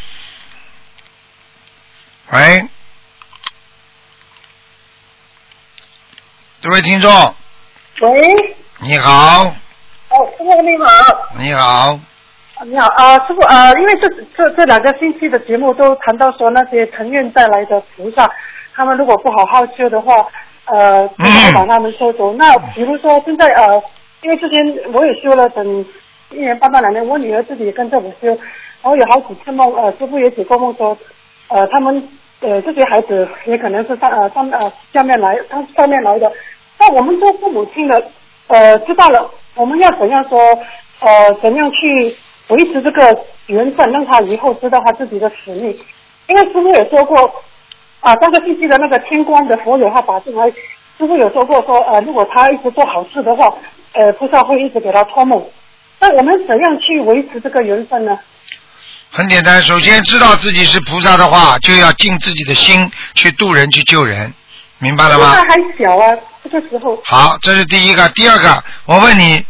喂，这位听众，
喂，
你好，
哦，师傅你好，
你好，
你好啊、师傅啊、因为这这这两个星期的节目都谈到说那些成愿带来的菩萨，他们如果不好好修的话，呃，就会把他们收走。那比如说现在呃，因为之前我也修了等一年半到两年，我女儿自己也跟着我修，然后有好几次梦，呃，师傅也解过梦说，呃，他们呃这些孩子也可能是上呃上呃下面来，他上面来的。那我们做父母亲的，呃，知道了，我们要怎样说，呃，怎样去维持这个缘分，让他以后知道他自己的使命。因为师傅也说过，啊，上个星期的那个天官的佛友他打进来，师傅有说过说，呃，如果他一直做好事的话，呃，菩萨会一直给他托梦。那我们怎样去维持这个缘分呢？
很简单，首先知道自己是菩萨的话，就要尽自己的心去度人去救人，明白了吗？
因为他还小啊，这个时候。
好，这是第一个。第二个，我问你，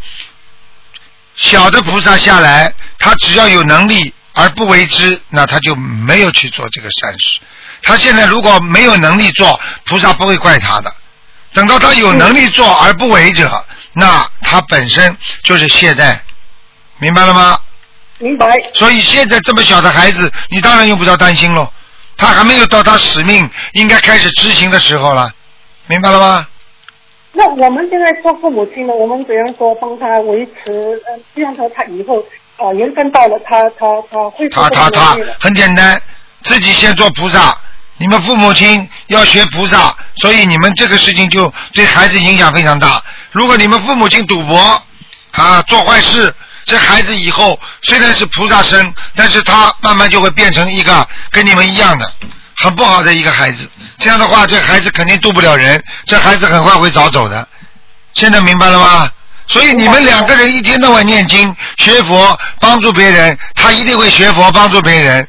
小的菩萨下来，他只要有能力而不为之，那他就没有去做这个善事。他现在如果没有能力做，菩萨不会怪他的。等到他有能力做而不为者，那他本身就是懈怠，明白了吗？
明白。
所以现在这么小的孩子，你当然用不着担心喽。他还没有到他使命应该开始执行的时候了，明白了吗？
那我们现在做父母亲的，我们怎样说帮他维持？呃，希望他他以后啊缘分到了，他他他会
他他他。很简单，自己先做菩萨。你们父母亲要学菩萨，所以你们这个事情就对孩子影响非常大。如果你们父母亲赌博啊做坏事，这孩子以后虽然是菩萨生，但是他慢慢就会变成一个跟你们一样的很不好的一个孩子。这样的话，这孩子肯定渡不了人，这孩子很快会早走的。现在明白了吗？所以你们两个人一天到晚念经、学佛、帮助别人，他一定会学佛帮助别人。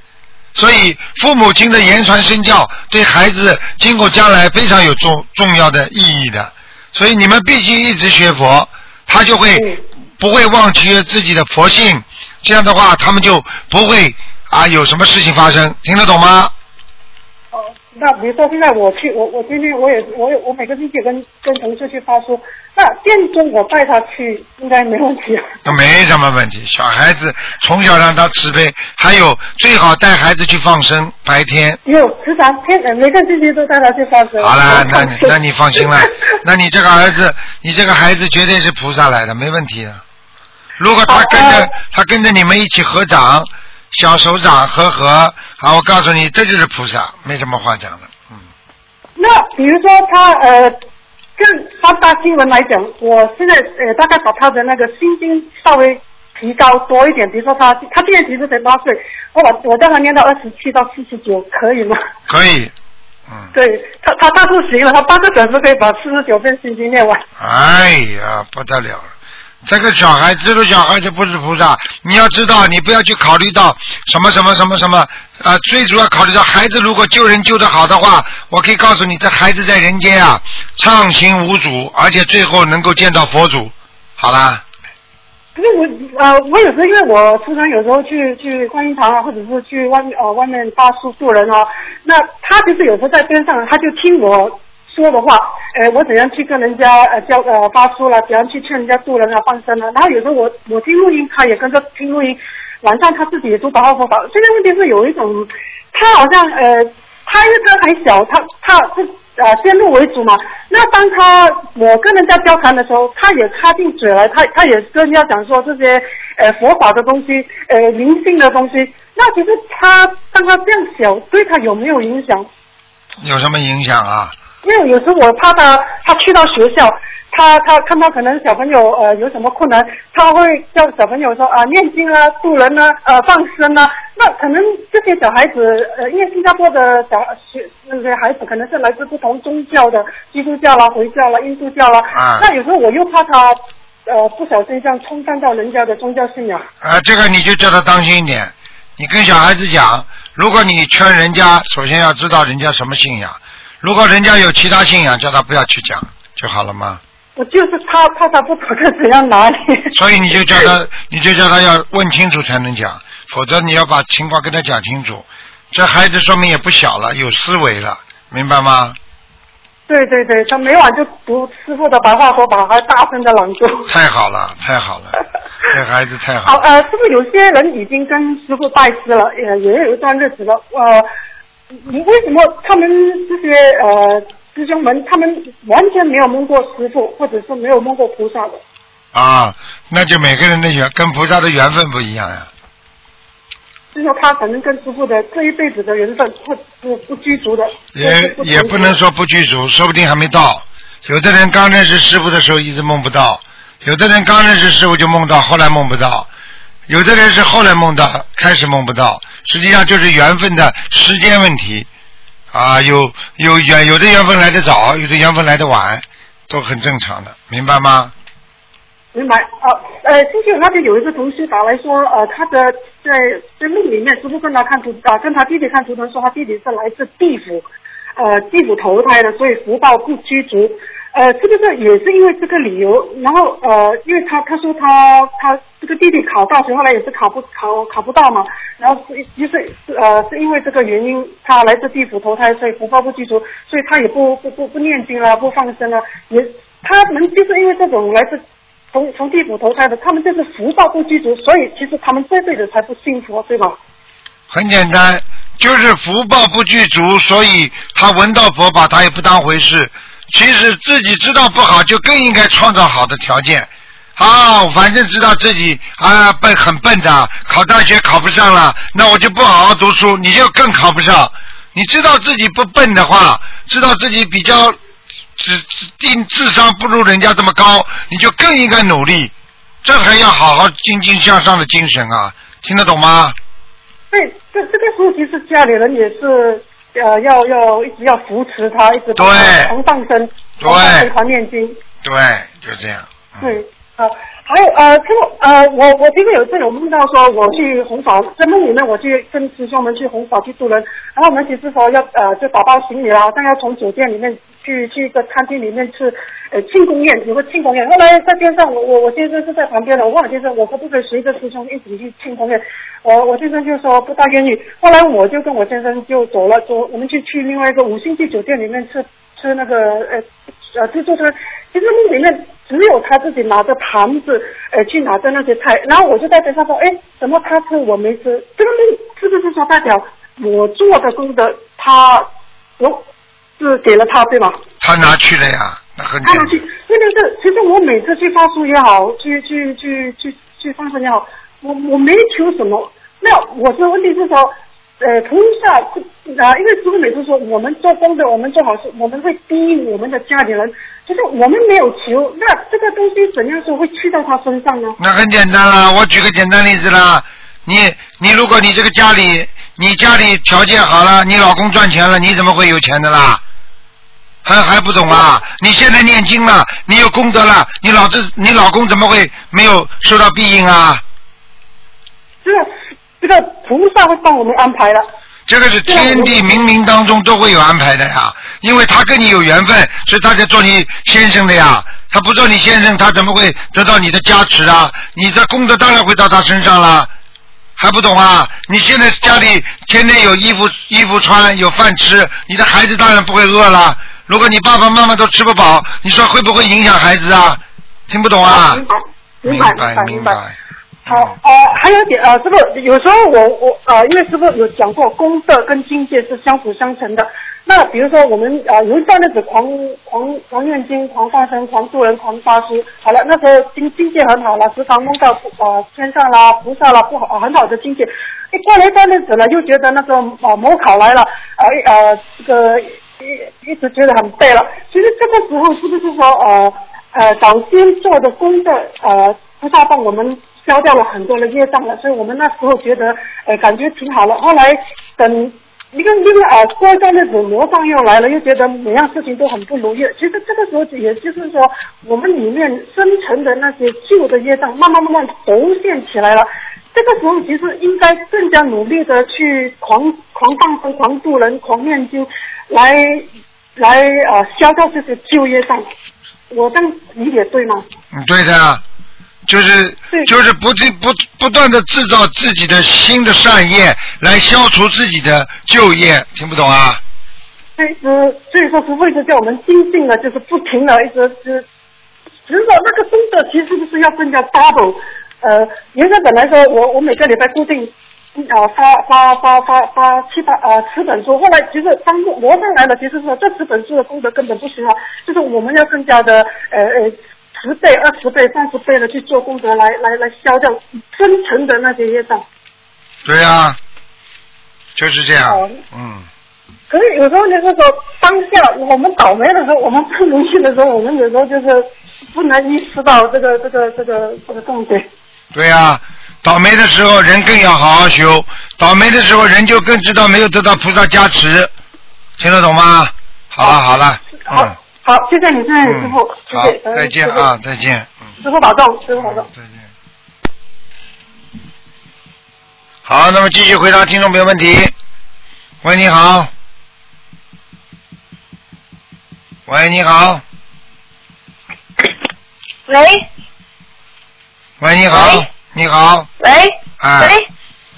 所以父母亲的言传身教对孩子今后将来非常有重重要的意义的。所以你们必须一直学佛，他就会不会忘记自己的佛性。这样的话，他们就不会啊有什么事情发生。听得懂吗？
哦，那比如说现在我去，我我今天我也我也我每个星期跟跟同事去发书，那店中我带他去应该没问题啊。
那没什么问题。小孩子从小让他慈悲，还有最好带孩子去放生，白天。
有时常天呃每个星期都带他去放生。
好了，那你 [LAUGHS] 那你放心了，那你这个儿子，你这个孩子绝对是菩萨来的，没问题的。如果他跟着他跟着你们一起合掌，小手掌合合，好，我告诉你，这就是菩萨，没什么话讲的。
嗯那比如说他呃，跟三大新闻来讲，我现在呃大概把他的那个心经稍微提高多一点，比如说他他现在其实才八岁，我把我让他念到二十七到四十九，可以吗？
可以，嗯 [LAUGHS]
对他他他是行了，他八个小时可以把四十九遍心经念完。
哎呀，不得了了。这个小孩，这个小孩子不是菩萨，你要知道，你不要去考虑到什么什么什么什么，啊，最主要考虑到孩子如果救人救得好的话，我可以告诉你，这孩子在人间啊，畅行无阻，而且最后能够见到佛祖。好啦，
可是我呃，我有时候因为我常常有时候去去观音堂啊，或者是去外面呃外面发书助人哦，那他就是有时候在边上，他就听我说的话，呃，我怎样去跟人家呃交呃发书了，怎样去劝人家助人啊放生啊，然后有时候我我听录音，他也跟着听录音，晚上他自己也读白话佛法。现在问题是有一种，他好像呃，他因为他还小，他他是呃先入为主嘛。那当他我跟人家交谈的时候，他也插进嘴来，他他也跟人家讲说这些呃佛法的东西，呃灵性的东西。那其实他当他这样小，对他有没有影响？
有什么影响啊？
因为有时候我怕他，他去到学校，他他看到可能小朋友呃有什么困难，他会叫小朋友说啊念经啊、渡人啊、呃放生啊。那可能这些小孩子呃，因为新加坡的小学那些孩子可能是来自不同宗教的，基督教啦、回教啦、印度教啦。
啊
那有时候我又怕他呃不小心这样冲淡到人家的宗教信仰。
啊，这个你就叫他当心一点，你跟小孩子讲，如果你劝人家，首先要知道人家什么信仰。如果人家有其他信仰，叫他不要去讲就好了吗？
我就是怕怕他不懂得怎样拿捏。
所以你就叫他，你就叫他要问清楚才能讲，否则你要把情况跟他讲清楚。这孩子说明也不小了，有思维了，明白吗？
对对对，他每晚就读师傅的白话佛法，还大声的朗读。
太好了，太好了，[LAUGHS] 这孩子太好
好，
了。
呃，是不是有些人已经跟师傅拜师了，也也有一段日子了？呃，你为什么他们这些呃师兄们，他们完全没有梦过师傅，或者是没有梦过菩萨的？
啊，那就每个人的缘跟菩萨的缘分不一样呀。
就是说他可能跟师傅的这一辈子的缘分不不不具足的，
也
不
也不能说不具足，说不定还没到。有的人刚认识师傅的时候一直梦不到，有的人刚认识师傅就梦到，后来梦不到，有的人是后来梦到，开始梦不到，实际上就是缘分的时间问题啊，有有缘有的缘分来得早，有的缘分来得晚，都很正常的，明白吗？
明白啊，呃，星期五那天有一个同学打来说，呃，他的在在梦里面，师傅跟他看图啊，跟他弟弟看图腾，说他弟弟是来自地府，呃，地府投胎的，所以福报不具足，呃，是不是也是因为这个理由？然后呃，因为他他说他他这个弟弟考大学，后来也是考不考考不到嘛，然后是就是是呃是因为这个原因，他来自地府投胎，所以福报不具足，所以他也不不不不念经了，不放生了，也他们就是因为这种来自。从从地府投胎的，他们就是福报不具足，所以其实他们这辈子才不幸福，对吧？
很简单，就是福报不具足，所以他闻到佛法他也不当回事。其实自己知道不好，就更应该创造好的条件。啊，反正知道自己啊笨很笨的，考大学考不上了，那我就不好好读书，你就更考不上。你知道自己不笨的话，知道自己比较智智定智商不如人家这么高，你就更应该努力，这还要好好精进向上的精神啊，听得懂吗？
对，这这个时候其实家里人也是呃要要一直要扶持他，一直
对
从放生，
对
狂放生狂念经。
对，就这样。嗯
对，好，还有呃，师傅呃，我我其实有一次有梦到说我去弘法，在梦里面我去跟师兄们去弘法去渡人，然后我们其实说要呃就打包行李啦，好像要从酒店里面去去一个餐厅里面吃呃庆功宴，有个庆功宴。后来在边上，我我我先生是在旁边的，我问我先生我可不可以随着师兄一起去庆功宴？我我先生就说不大愿意。后来我就跟我先生就走了，走我们就去另外一个五星级酒店里面吃吃那个呃呃自助餐。其实梦里面只有他自己拿着盘子，呃，去拿着那些菜，然后我就在边上说，哎，怎么他吃我没吃？这个梦是不是说代表我做的功德，他我是给了他对吗？
他拿去了呀，那很简
他拿去
单。，
那个是，其实我每次去发书也好，去去去去去放生也好，我我没求什么。那我的问题是说，呃，菩萨是啊，因为师傅每次说我们做功德，我们做好事，我们会逼我们的家里人，就是我们没有求，那这个东西怎样说会去到他身上呢？
那很简单啦，我举个简单例子啦，你你如果你这个家里，你家里条件好了，你老公赚钱了，你怎么会有钱的啦？还还不懂啊？你现在念经了，你有功德了，你老子你老公怎么会没有受到庇应啊？
这个这个菩萨会帮我们安排的。
这个是天地冥冥当中都会有安排的呀，因为他跟你有缘分，所以他才做你先生的呀。他不做你先生，他怎么会得到你的加持啊？你的功德当然会到他身上了，还不懂啊？你现在家里天天有衣服衣服穿，有饭吃，你的孩子当然不会饿了。如果你爸爸妈妈都吃不饱，你说会不会影响孩子啊？听不懂啊？
明白，明白。好，呃，还有一点，呃，师傅，有时候我我呃，因为师傅有讲过，功德跟境界是相辅相成的。那比如说我们呃有一段日子狂狂狂念经、狂放生、狂度人、狂发书，好了，那时候境境界很好了，时常梦到呃天上啦、菩萨啦，不好、呃很好的境界。一过了一段日子了，又觉得那时候呃模考来了，呃呃这个一一直觉得很背了。其实这个时候是不是说呃呃早先做的功德呃菩萨帮我们消掉了很多的业障了，所以我们那时候觉得呃感觉挺好了。后来等一个另外呃过一段日子魔障又来了，又觉得每样事情都很不如意。其实这个时候也就是说，我们里面生成的那些旧的业障慢慢慢慢浮现起来了。这个时候其实应该更加努力的去狂狂放生、狂度人、狂念经，来来呃消掉这些旧业障。我这样理解对吗？
嗯，对的啊，就是就是不断不不断的制造自己的新的善业，来消除自己的旧业，听不懂啊？
所以呃，所以说是为了叫我们精进的，就是不停的一直是，只是说那个功德其实是不是要更加 double？呃，原来本来说我我每个礼拜固定。呃，发发发发发七八呃十本书，后来其实当罗上来了，其实说这十本书的功德根本不行啊，就是我们要更加的呃呃十倍、二十倍、三十倍的去做功德，来来来消掉深层的那些业障。
对呀、就是这样
哦，
嗯，
可是有时候就是说，当下我们倒霉的时候，我们不荣幸的时候，我们有时候就是不能意识到这个这个这个这个重点。
对呀、倒霉的时候人更要好好修，倒霉的时候人就更知道没有得到菩萨加持，听得懂吗？好了好了，
好
嗯，
好，谢谢你，谢谢你师傅，谢
好
谢，
再见啊，再见，嗯，
师傅保重，师傅保重。
再见。好，那么继续回答听众朋友问题。喂，你好。喂，你好。
喂
喂，你好
喂。
你好。
喂
哎。
喂，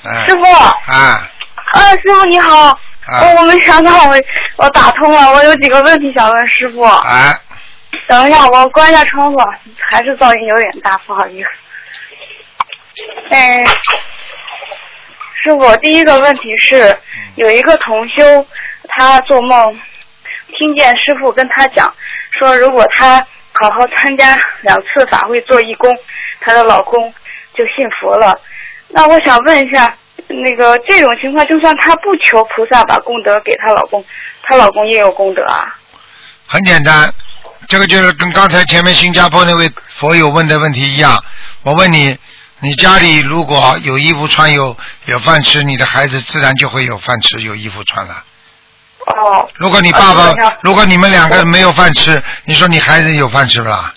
哎。
师傅，
啊。
啊，师傅你好，我没想到我我打通了，我有几个问题想问师傅。
啊。
等一下，我关一下窗户，还是噪音有点大，不好意思。哎，师傅，第一个问题是，有一个同修，他做梦听见师傅跟他讲，说如果他好好参加两次法会做义工，她的老公就信佛了。那我想问一下，那个这种情况，就算她不求菩萨把功德给她老公，她老公也有功德啊？
很简单，这个就是跟刚才前面新加坡那位佛友问的问题一样。我问你，你家里如果有衣服穿，有有饭吃，你的孩子自然就会有饭吃，有衣服穿了。
哦，
如果你爸爸如果你们两个没有饭吃，你说你孩子有饭吃不啦？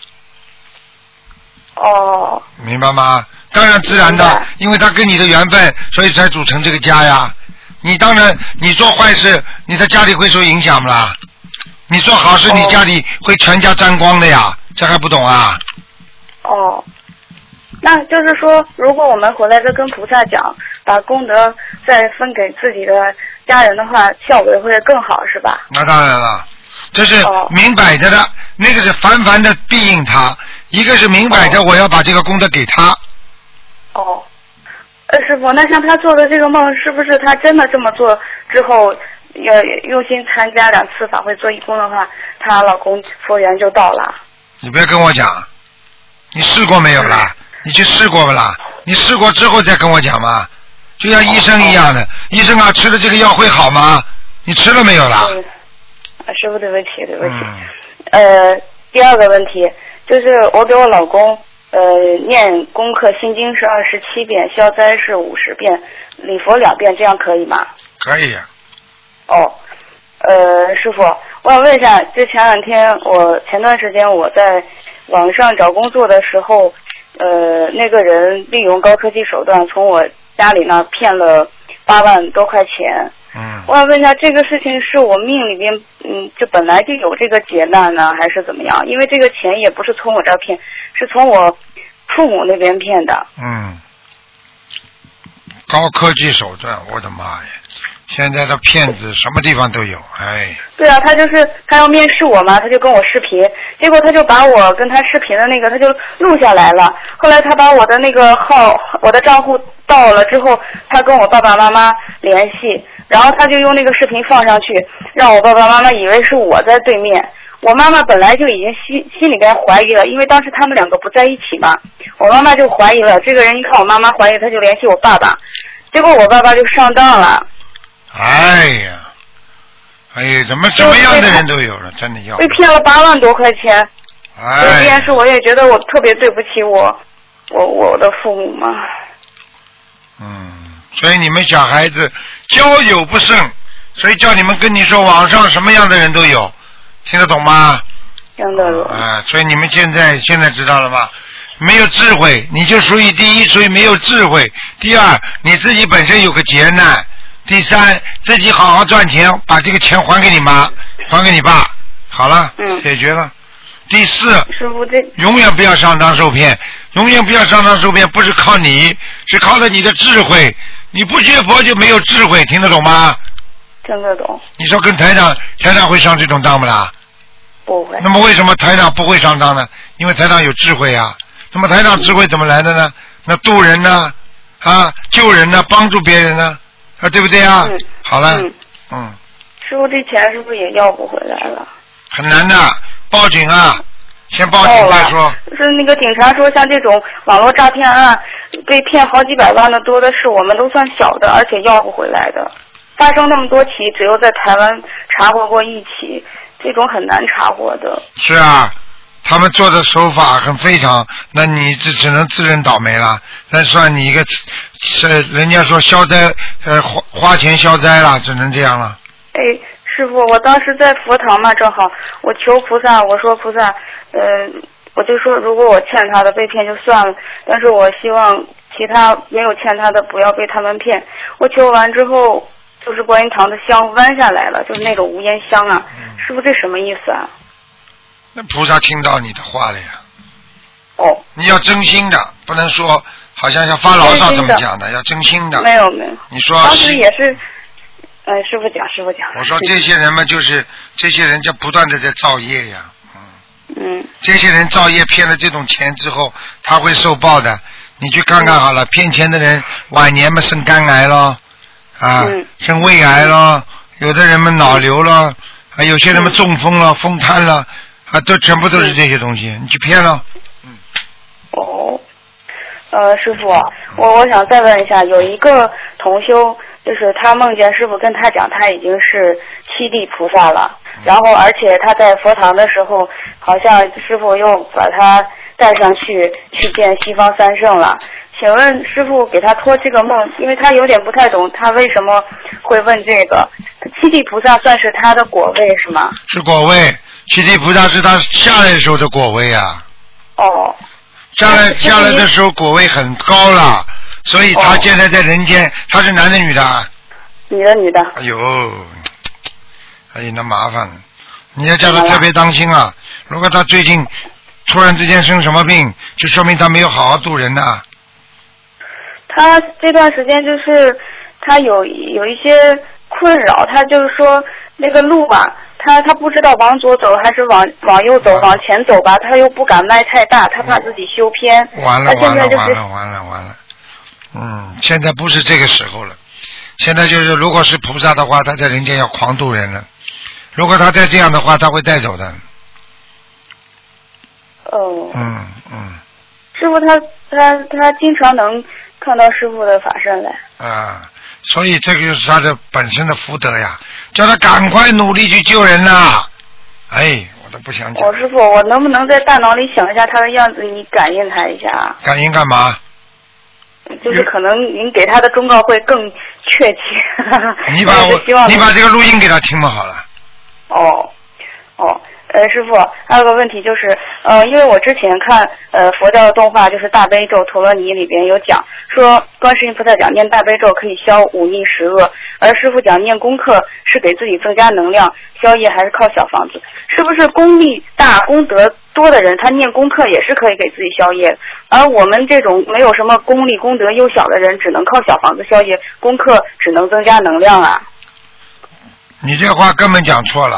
哦，
明白吗？当然自然的，因为他跟你的缘分，所以才组成这个家呀。你当然，你做坏事，你在家里会受影响不啦？你做好事，
哦
你家里会全家沾光的呀，这还不懂啊？
哦，那就是说，如果我们回来再跟菩萨讲，把功德再分给自己的家人的话，效果会更好，是吧？
那当然了，这是
哦
明摆着的，那个是凡凡的庇应他，一个是明摆着我要把这个功德给他。
哦，呃，师傅，那像他做的这个梦，是不是他真的这么做之后，要，用心参加两次法会做义工的话，她老公佛缘就到了？
你别跟我讲，你试过没有啦？你去试过不啦？你试过之后再跟我讲嘛，就像医生一样的，医生啊，吃了这个药会好吗？你吃了没有啦？
嗯，啊师傅，对不起，对不起。
嗯，
呃，第二个问题就是我给我老公呃念功课心经是二十七遍，消灾是五十遍，礼佛两遍，这样可以吗？
可以。啊
哦，呃，师傅，我想问一下，就前两天我前段时间我在网上找工作的时候，呃，那个人利用高科技手段从我家里那骗了八万多块钱。
嗯，
我想问一下，这个事情是我命里边，嗯，就本来就有这个劫难呢，还是怎么样？因为这个钱也不是从我这儿骗，是从我父母那边骗的。
嗯，高科技手段，我的妈呀！现在的骗子什么地方都有，哎，
对啊，他就是他要面试我嘛，他就跟我视频，结果他就把我跟他视频的那个他就录下来了。后来他把我的那个号、我的账户盗了之后，他跟我爸爸妈妈联系，然后他就用那个视频放上去，让我爸爸妈妈以为是我在对面。我妈妈本来就已经心心里边怀疑了，因为当时他们两个不在一起嘛，我妈妈就怀疑了。这个人一看我妈妈怀疑，他就联系我爸爸，结果我爸爸就上当了。
哎呀，哎呀，怎么什么样的人都有了，真的要
被，骗了八万多块钱，所以这
哎
件事我也觉得我特别对不起我我我的父母嘛。
嗯，所以你们小孩子交友不慎，所以叫你们跟你说，网上什么样的人都有，听得懂吗？
听得懂。
啊，所以你们现在现在知道了吗？没有智慧，你就属于第一，属于没有智慧；第二，你自己本身有个劫难；第三，自己好好赚钱，把这个钱还给你妈，还给你爸，好了，
嗯
解决了。第四，
师傅这
永远不要上当受骗，永远不要上当受骗，不是靠你，是靠着你的智慧。你不学佛就没有智慧，听得懂吗？
听得懂，
你说跟台长，台长会上这种当不啦？
不会
那么为什么台长不会上当呢？因为台长有智慧啊。那么台长智慧怎么来的呢？那渡人呢？啊，救人呢？帮助别人呢？啊，对不对啊？
嗯
好了，
嗯，
嗯，
师傅这钱是不是也要不回来了？
很难的，报警啊，先报警再说。
是那个警察说，像这种网络诈骗案被骗好几百万的多的是，我们都算小的，而且要不回来的。发生那么多起，只有在台湾查获过一起，这种很难查获的。
是啊，他们做的手法很非常，那你这只能自认倒霉了。那算你一个，是人家说消灾，呃，花花钱消灾了，只能这样了。
哎，师傅，我当时在佛堂嘛，正好我求菩萨，我说菩萨，呃，我就说如果我欠他的被骗就算了，但是我希望其他没有欠他的不要被他们骗。我求完之后，就是观音堂的香弯下来了，就是那种无烟香啊，师傅这什么意思啊？
那菩萨听到你的话了呀。
哦，
你要真心的，不能说好像像发牢骚这么讲的，要真心的。
没有没有，
你说
当时也是，呃，师傅讲，师傅讲。
我说这些人嘛，就是这些人就不断的在造业呀。
嗯。
这些人造业骗了这种钱之后，他会受报的。你去看看好了，骗钱的人晚年嘛生肝癌咯，啊，
嗯。
生胃癌咯，有的人们脑瘤了，啊有些人们中风了、风瘫了，啊，都全部都是这些东西，你去骗了。
哦，呃，师傅，我我想再问一下，有一个同修，就是他梦见师傅跟他讲，他已经是七地菩萨了，然后而且他在佛堂的时候，好像师傅又把他带上去去见西方三圣了。请问师傅给他托这个梦，因为他有点不太懂，他为什么会问这个？七地菩萨算是他的果位是吗？
是果位，七地菩萨是他下来的时候的果位啊。
哦。
下来下来的时候果位很高了，所以他现在在人间，他是男的女的啊？
女的女的。
哎呦，哎呀，那麻烦了，你要叫他特别当心啊！如果他最近突然之间生什么病，就说明他没有好好度人呐、
他这段时间就是他有有一些困扰，他就是说那个路吧，他他不知道往左走还是往往右走，往前走吧，他又不敢迈太大，他怕自己修偏。
完了
他现
完了
在就是
完了完了完了，嗯，现在不是这个时候了，现在就是如果是菩萨的话，他在人间要狂度人了。如果他再这样的话，他会带走的。
哦，
嗯嗯
师傅他他他经常能看到师傅的法身来。
啊，所以这个就是他的本身的福德呀，叫他赶快努力去救人呐！哎，我都不想讲
哦，，师傅，我能不能在大脑里想一下他的样子，你感应他一下啊？
感应干嘛？[LAUGHS]
就是可能您给他的忠告会更确切。
你把 [LAUGHS] 我你把这个录音给他听嘛好了。
哦，哦，呃，师傅，还有个问题就是，呃，因为我之前看呃佛教的动画，就是大悲咒陀罗尼里边有讲说，观世音菩萨讲念大悲咒可以消五逆十恶，而师傅讲念功课是给自己增加能量，消业还是靠小房子，是不是功力大、功德多的人，他念功课也是可以给自己消业的？而我们这种没有什么功力、功德又小的人，只能靠小房子消业，功课只能增加能量啊。
你这话根本讲错了，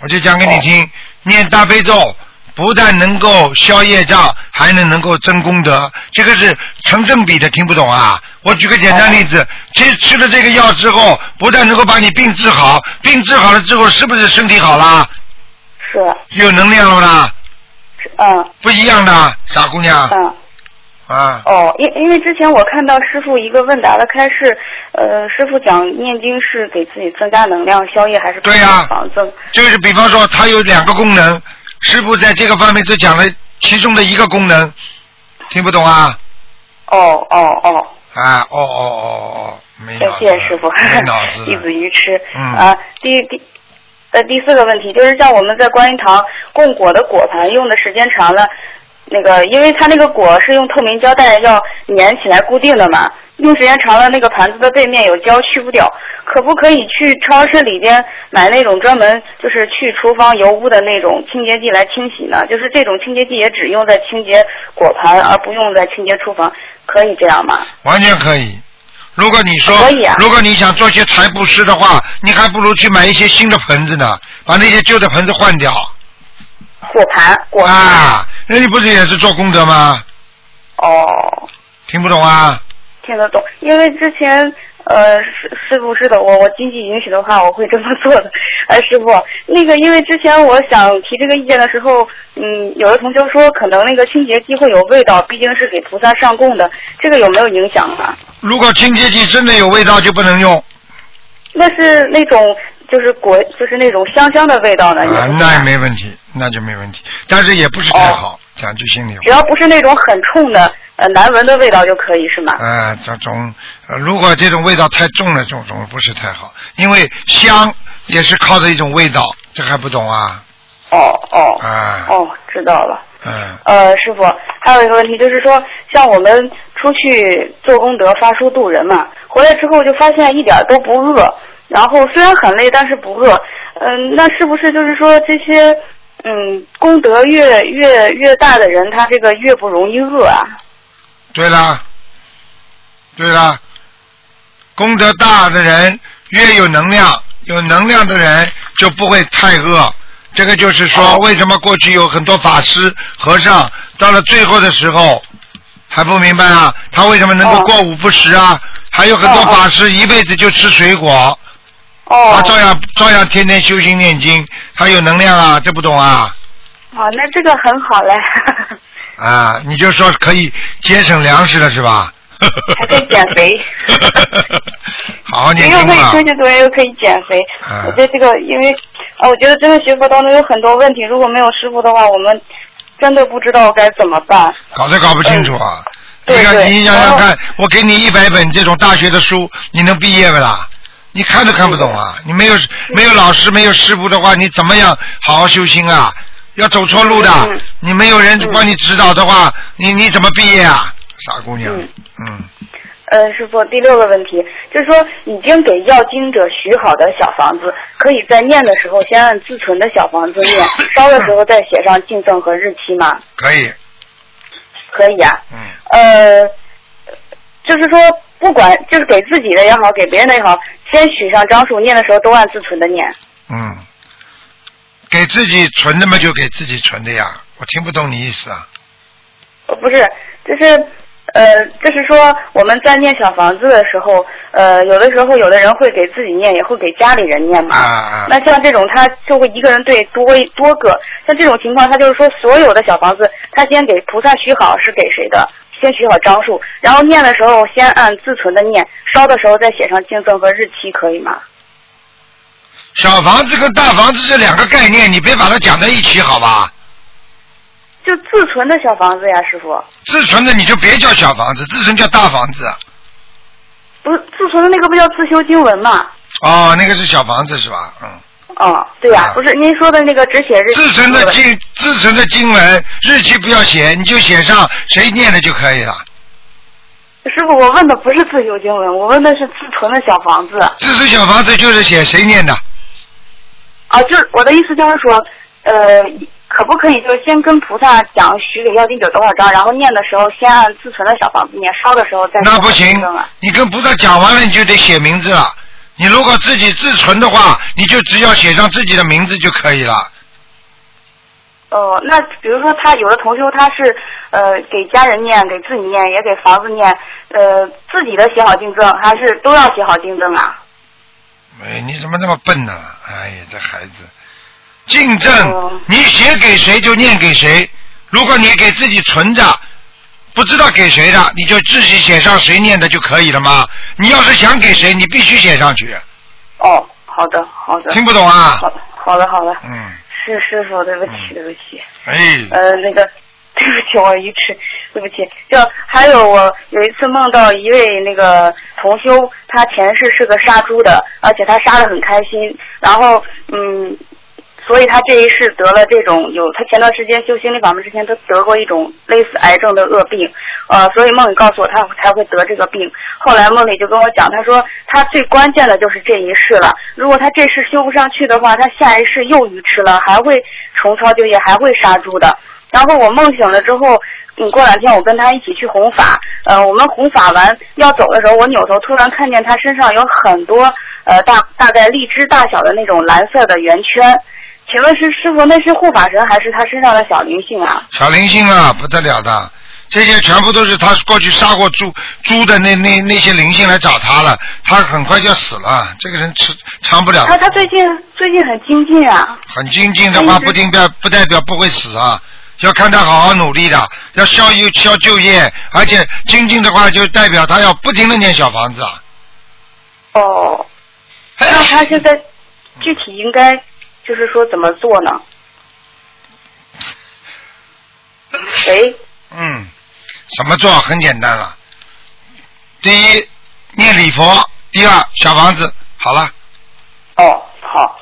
我就讲给你听，念大悲咒不但能够消业障，还能能够增功德，这个是成正比的，听不懂啊？我举个简单例子，吃吃了这个药之后，不但能够把你病治好，病治好了之后，是不是身体好了？
是。
有能量了啦？
嗯。
不一样的，傻姑娘。
嗯。
啊。
哦，因因为之前我看到师傅一个问答的开示，呃，师傅讲念经是给自己增加能量，消业还是
对呀
防增？
就是比方说，它有两个功能，师傅在这个方面只讲了其中的一个功能，听不懂啊？
哦哦哦，
啊，哦哦哦哦，没脑子，
谢谢师傅，弟子愚痴。
嗯
啊，第第呃第四个问题就是像我们在观音堂供果的果盘用的时间长了，那个，因为它那个果是用透明胶带要粘起来固定的嘛，用时间长了，那个盘子的背面有胶去不掉，可不可以去超市里边买那种专门就是去厨房油污的那种清洁剂来清洗呢？就是这种清洁剂也只用在清洁果盘，而不用在清洁厨房，可以这样吗？
完全可以。如果你说，
可以啊
如果你想做些财布施的话，你还不如去买一些新的盆子呢，把那些旧的盆子换掉。
果盘，果盘。
啊，那你不是也是做功德吗？
哦，
听不懂啊？
听得懂，因为之前呃师师傅是的，我我经济允许的话，我会这么做的。哎，师傅，那个因为之前我想提这个意见的时候，嗯，有的同学说可能那个清洁剂会有味道，毕竟是给菩萨上供的，这个有没有影响啊？
如果清洁剂真的有味道，就不能用
那是那种就是果，就是那种香香的味道呢？
啊，那也没问题，那就没问题。但是也不是太好，讲句心里话。
只要不是那种很冲的呃难闻的味道就可以是吗？
啊，这种呃如果这种味道太重了，这种种不是太好，因为香也是靠着一种味道，这还不懂啊？
哦哦
啊，
哦，知道了。
嗯，
呃，师傅，还有一个问题就是说，像我们出去做功德、发书度人嘛，回来之后就发现一点都不饿，然后虽然很累，但是不饿。嗯、那是不是就是说这些嗯功德越越越大的人，他这个越不容易饿啊？
对了，对了，功德大的人越有能量，有能量的人就不会太饿。这个就是说，为什么过去有很多法师、和尚到了最后的时候还不明白啊？他为什么能够过午不食啊？还有很多法师一辈子就吃水果，
哦
他照样照样天天修心念经，他有能量啊，这不懂啊？
啊，那这个很好嘞，[LAUGHS]
啊，你就说可以节省粮食了是吧？
还可以减肥。[LAUGHS]
好好念
又可以出。去读，又可以减肥。
啊
我觉得这个，因为啊，我觉得真的学佛当中有很多问题，如果没有师傅的话，我们真的不知道该怎么办。
搞都搞不清楚啊！
对对
你想想看，我给你一百本这种大学的书，你能毕业不啦？你看都看不懂啊！你没有没有老师，没有师傅的话，你怎么样好好修心啊？要走错路的，
嗯
你没有人帮你指导的话，你你怎么毕业啊？傻姑娘，
嗯
嗯，
呃，师傅，第六个问题就是说，已经给要经者许好的小房子，可以在念的时候先按自存的小房子念，[LAUGHS] 烧的时候再写上进赠和日期吗？
可以，
可以啊。
嗯，
呃，就是说，不管就是给自己的也好，给别人的也好，先许上张数，念的时候都按自存的念。
嗯，给自己存的嘛，就给自己存的呀。我听不懂你意思啊。
呃不是，就是呃，就是说我们在念小房子的时候，呃，有的时候有的人会给自己念，也会给家里人念嘛。
啊啊
那像这种，他就会一个人对多多个，像这种情况，他就是说所有的小房子，他先给菩萨许好是给谁的，先取好张数，然后念的时候先按自存的念，烧的时候再写上敬赠和日期，可以吗？
小房子跟大房子这两个概念，你别把它讲在一起，好吧？
就自存的小房子呀，师傅，
自存的你就别叫小房子，自存叫大房子。
不是自存的那个不叫自修经文吗？
哦，那个是小房子是吧？嗯。
哦，对呀、
啊
不是您说的那个只写日期。
自存的经，自存的经文日期不要写，你就写上谁念的就可以了。
师傅，我问的不是自修经文，我问的是自存的小房子。
自存小房子就是写谁念的，
啊，就是我的意思就是说，呃，可不可以就先跟菩萨讲许给要经者多少章，然后念的时候先按自存的小房子念，烧的时候再
那不行你跟菩萨讲完了你就得写名字了。你如果自己自存的话，你就只要写上自己的名字就可以了。
哦、那比如说他有的同修他是呃给家人念，给自己念，也给房子念，呃自己的写好订正，还是都要写好订正啊？
哎，你怎么那么笨呢？哎呀，这孩子，订正，
哦
你写给谁就念给谁。如果你给自己存着，不知道给谁的，你就自己写上谁念的就可以了吗？你要是想给谁，你必须写上去。
哦，好的好的。
听不懂啊？
好好的好的，
嗯，
是师傅，对不起
嗯
对不起。
哎，
呃，那个，[LAUGHS] 对不起，我愚痴，对不起。就还有我有一次梦到一位那个同修，他前世是个杀猪的，而且他杀的很开心。然后，嗯，所以他这一世得了这种有，他前段时间修心理法门之前，他得过一种类似癌症的恶病，呃，所以梦里告诉我他才会得这个病。后来梦里就跟我讲，他说他最关键的就是这一世了，如果他这世修不上去的话，他下一世又愚痴了，还会重操旧业，还会杀猪的。然后我梦醒了之后，嗯，过两天我跟他一起去弘法，呃，我们弘法完要走的时候，我扭头突然看见他身上有很多呃大大概荔枝大小的那种蓝色的圆圈，请问是师傅那是护法神还是他身上的小灵性啊？
小灵性啊，不得了的，这些全部都是他过去杀过猪猪的那那那些灵性来找他了，他很快就要死了，这个人吃长不了
他他最近最近很精进啊，
很精进的话，不定表不代表不会死啊。要看他好好努力的，要消忧消就业，而且精进的话，就代表他要不停的念小房子啊。
哦，那他现在具体应该就是说怎么做呢？[COUGHS] 喂，
嗯，怎么做很简单了。第一，念礼佛；第二，小房子。好了。
哦，好，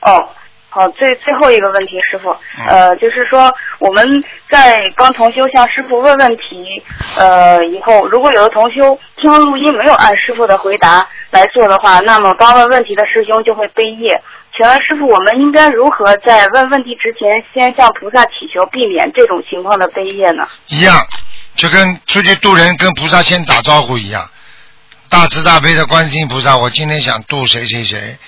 哦。好，最最后一个问题，师傅，呃，就是说我们在帮同修向师傅问问题，呃，以后如果有的同修听了录音没有按师傅的回答来做的话，那么刚问问题的师兄就会背业。请问师傅，我们应该如何在问问题之前先向菩萨祈求，避免这种情况的悲业呢？
一样，就跟出去渡人跟菩萨先打招呼一样，大慈大悲的观世音菩萨，我今天想渡谁谁谁。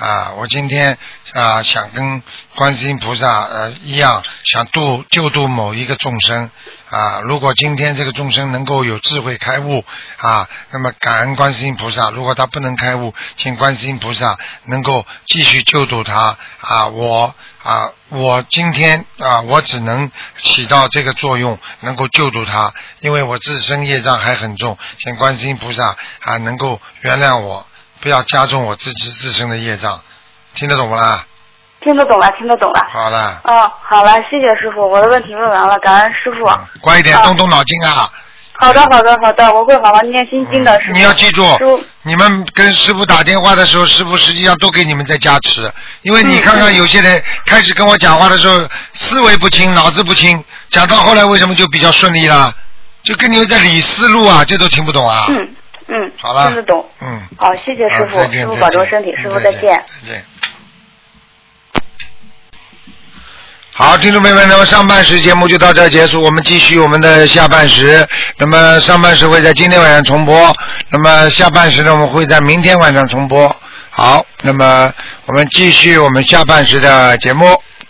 啊，我今天啊想跟观世音菩萨呃一样，想度救度某一个众生啊。如果今天这个众生能够有智慧开悟啊，那么感恩观世音菩萨；如果他不能开悟，请观世音菩萨能够继续救度他啊。我啊，我今天啊，我只能起到这个作用，能够救度他，因为我自身业障还很重，请观世音菩萨啊能够原谅我。不要加重我自己自身的业障，听得懂不啦？
听得懂了，听得懂了。
好了。
哦，好了，谢谢师傅，我的问题问完了，感恩师傅。
乖一点，动动脑筋啊。
好的，好的，好的，我会好好念心经的。师傅。
你要记住，你们跟师傅打电话的时候，师傅实际上都给你们在加持，因为你看看有些人开始跟我讲话的时候思维不清，脑子不清，讲到后来为什么就比较顺利了？就跟你们在理思路啊，这都听不懂啊。
嗯。嗯，
好了，
听得懂。
嗯，
好，谢谢师傅，师傅保重身体，师傅再见。
再见。好，听众朋友们，那么上半时节目就到这结束，我们继续我们的下半时。那么上半时会在今天晚上重播，那么下半时呢，我们会在明天晚上重播。好，那么我们继续我们下半时的节目。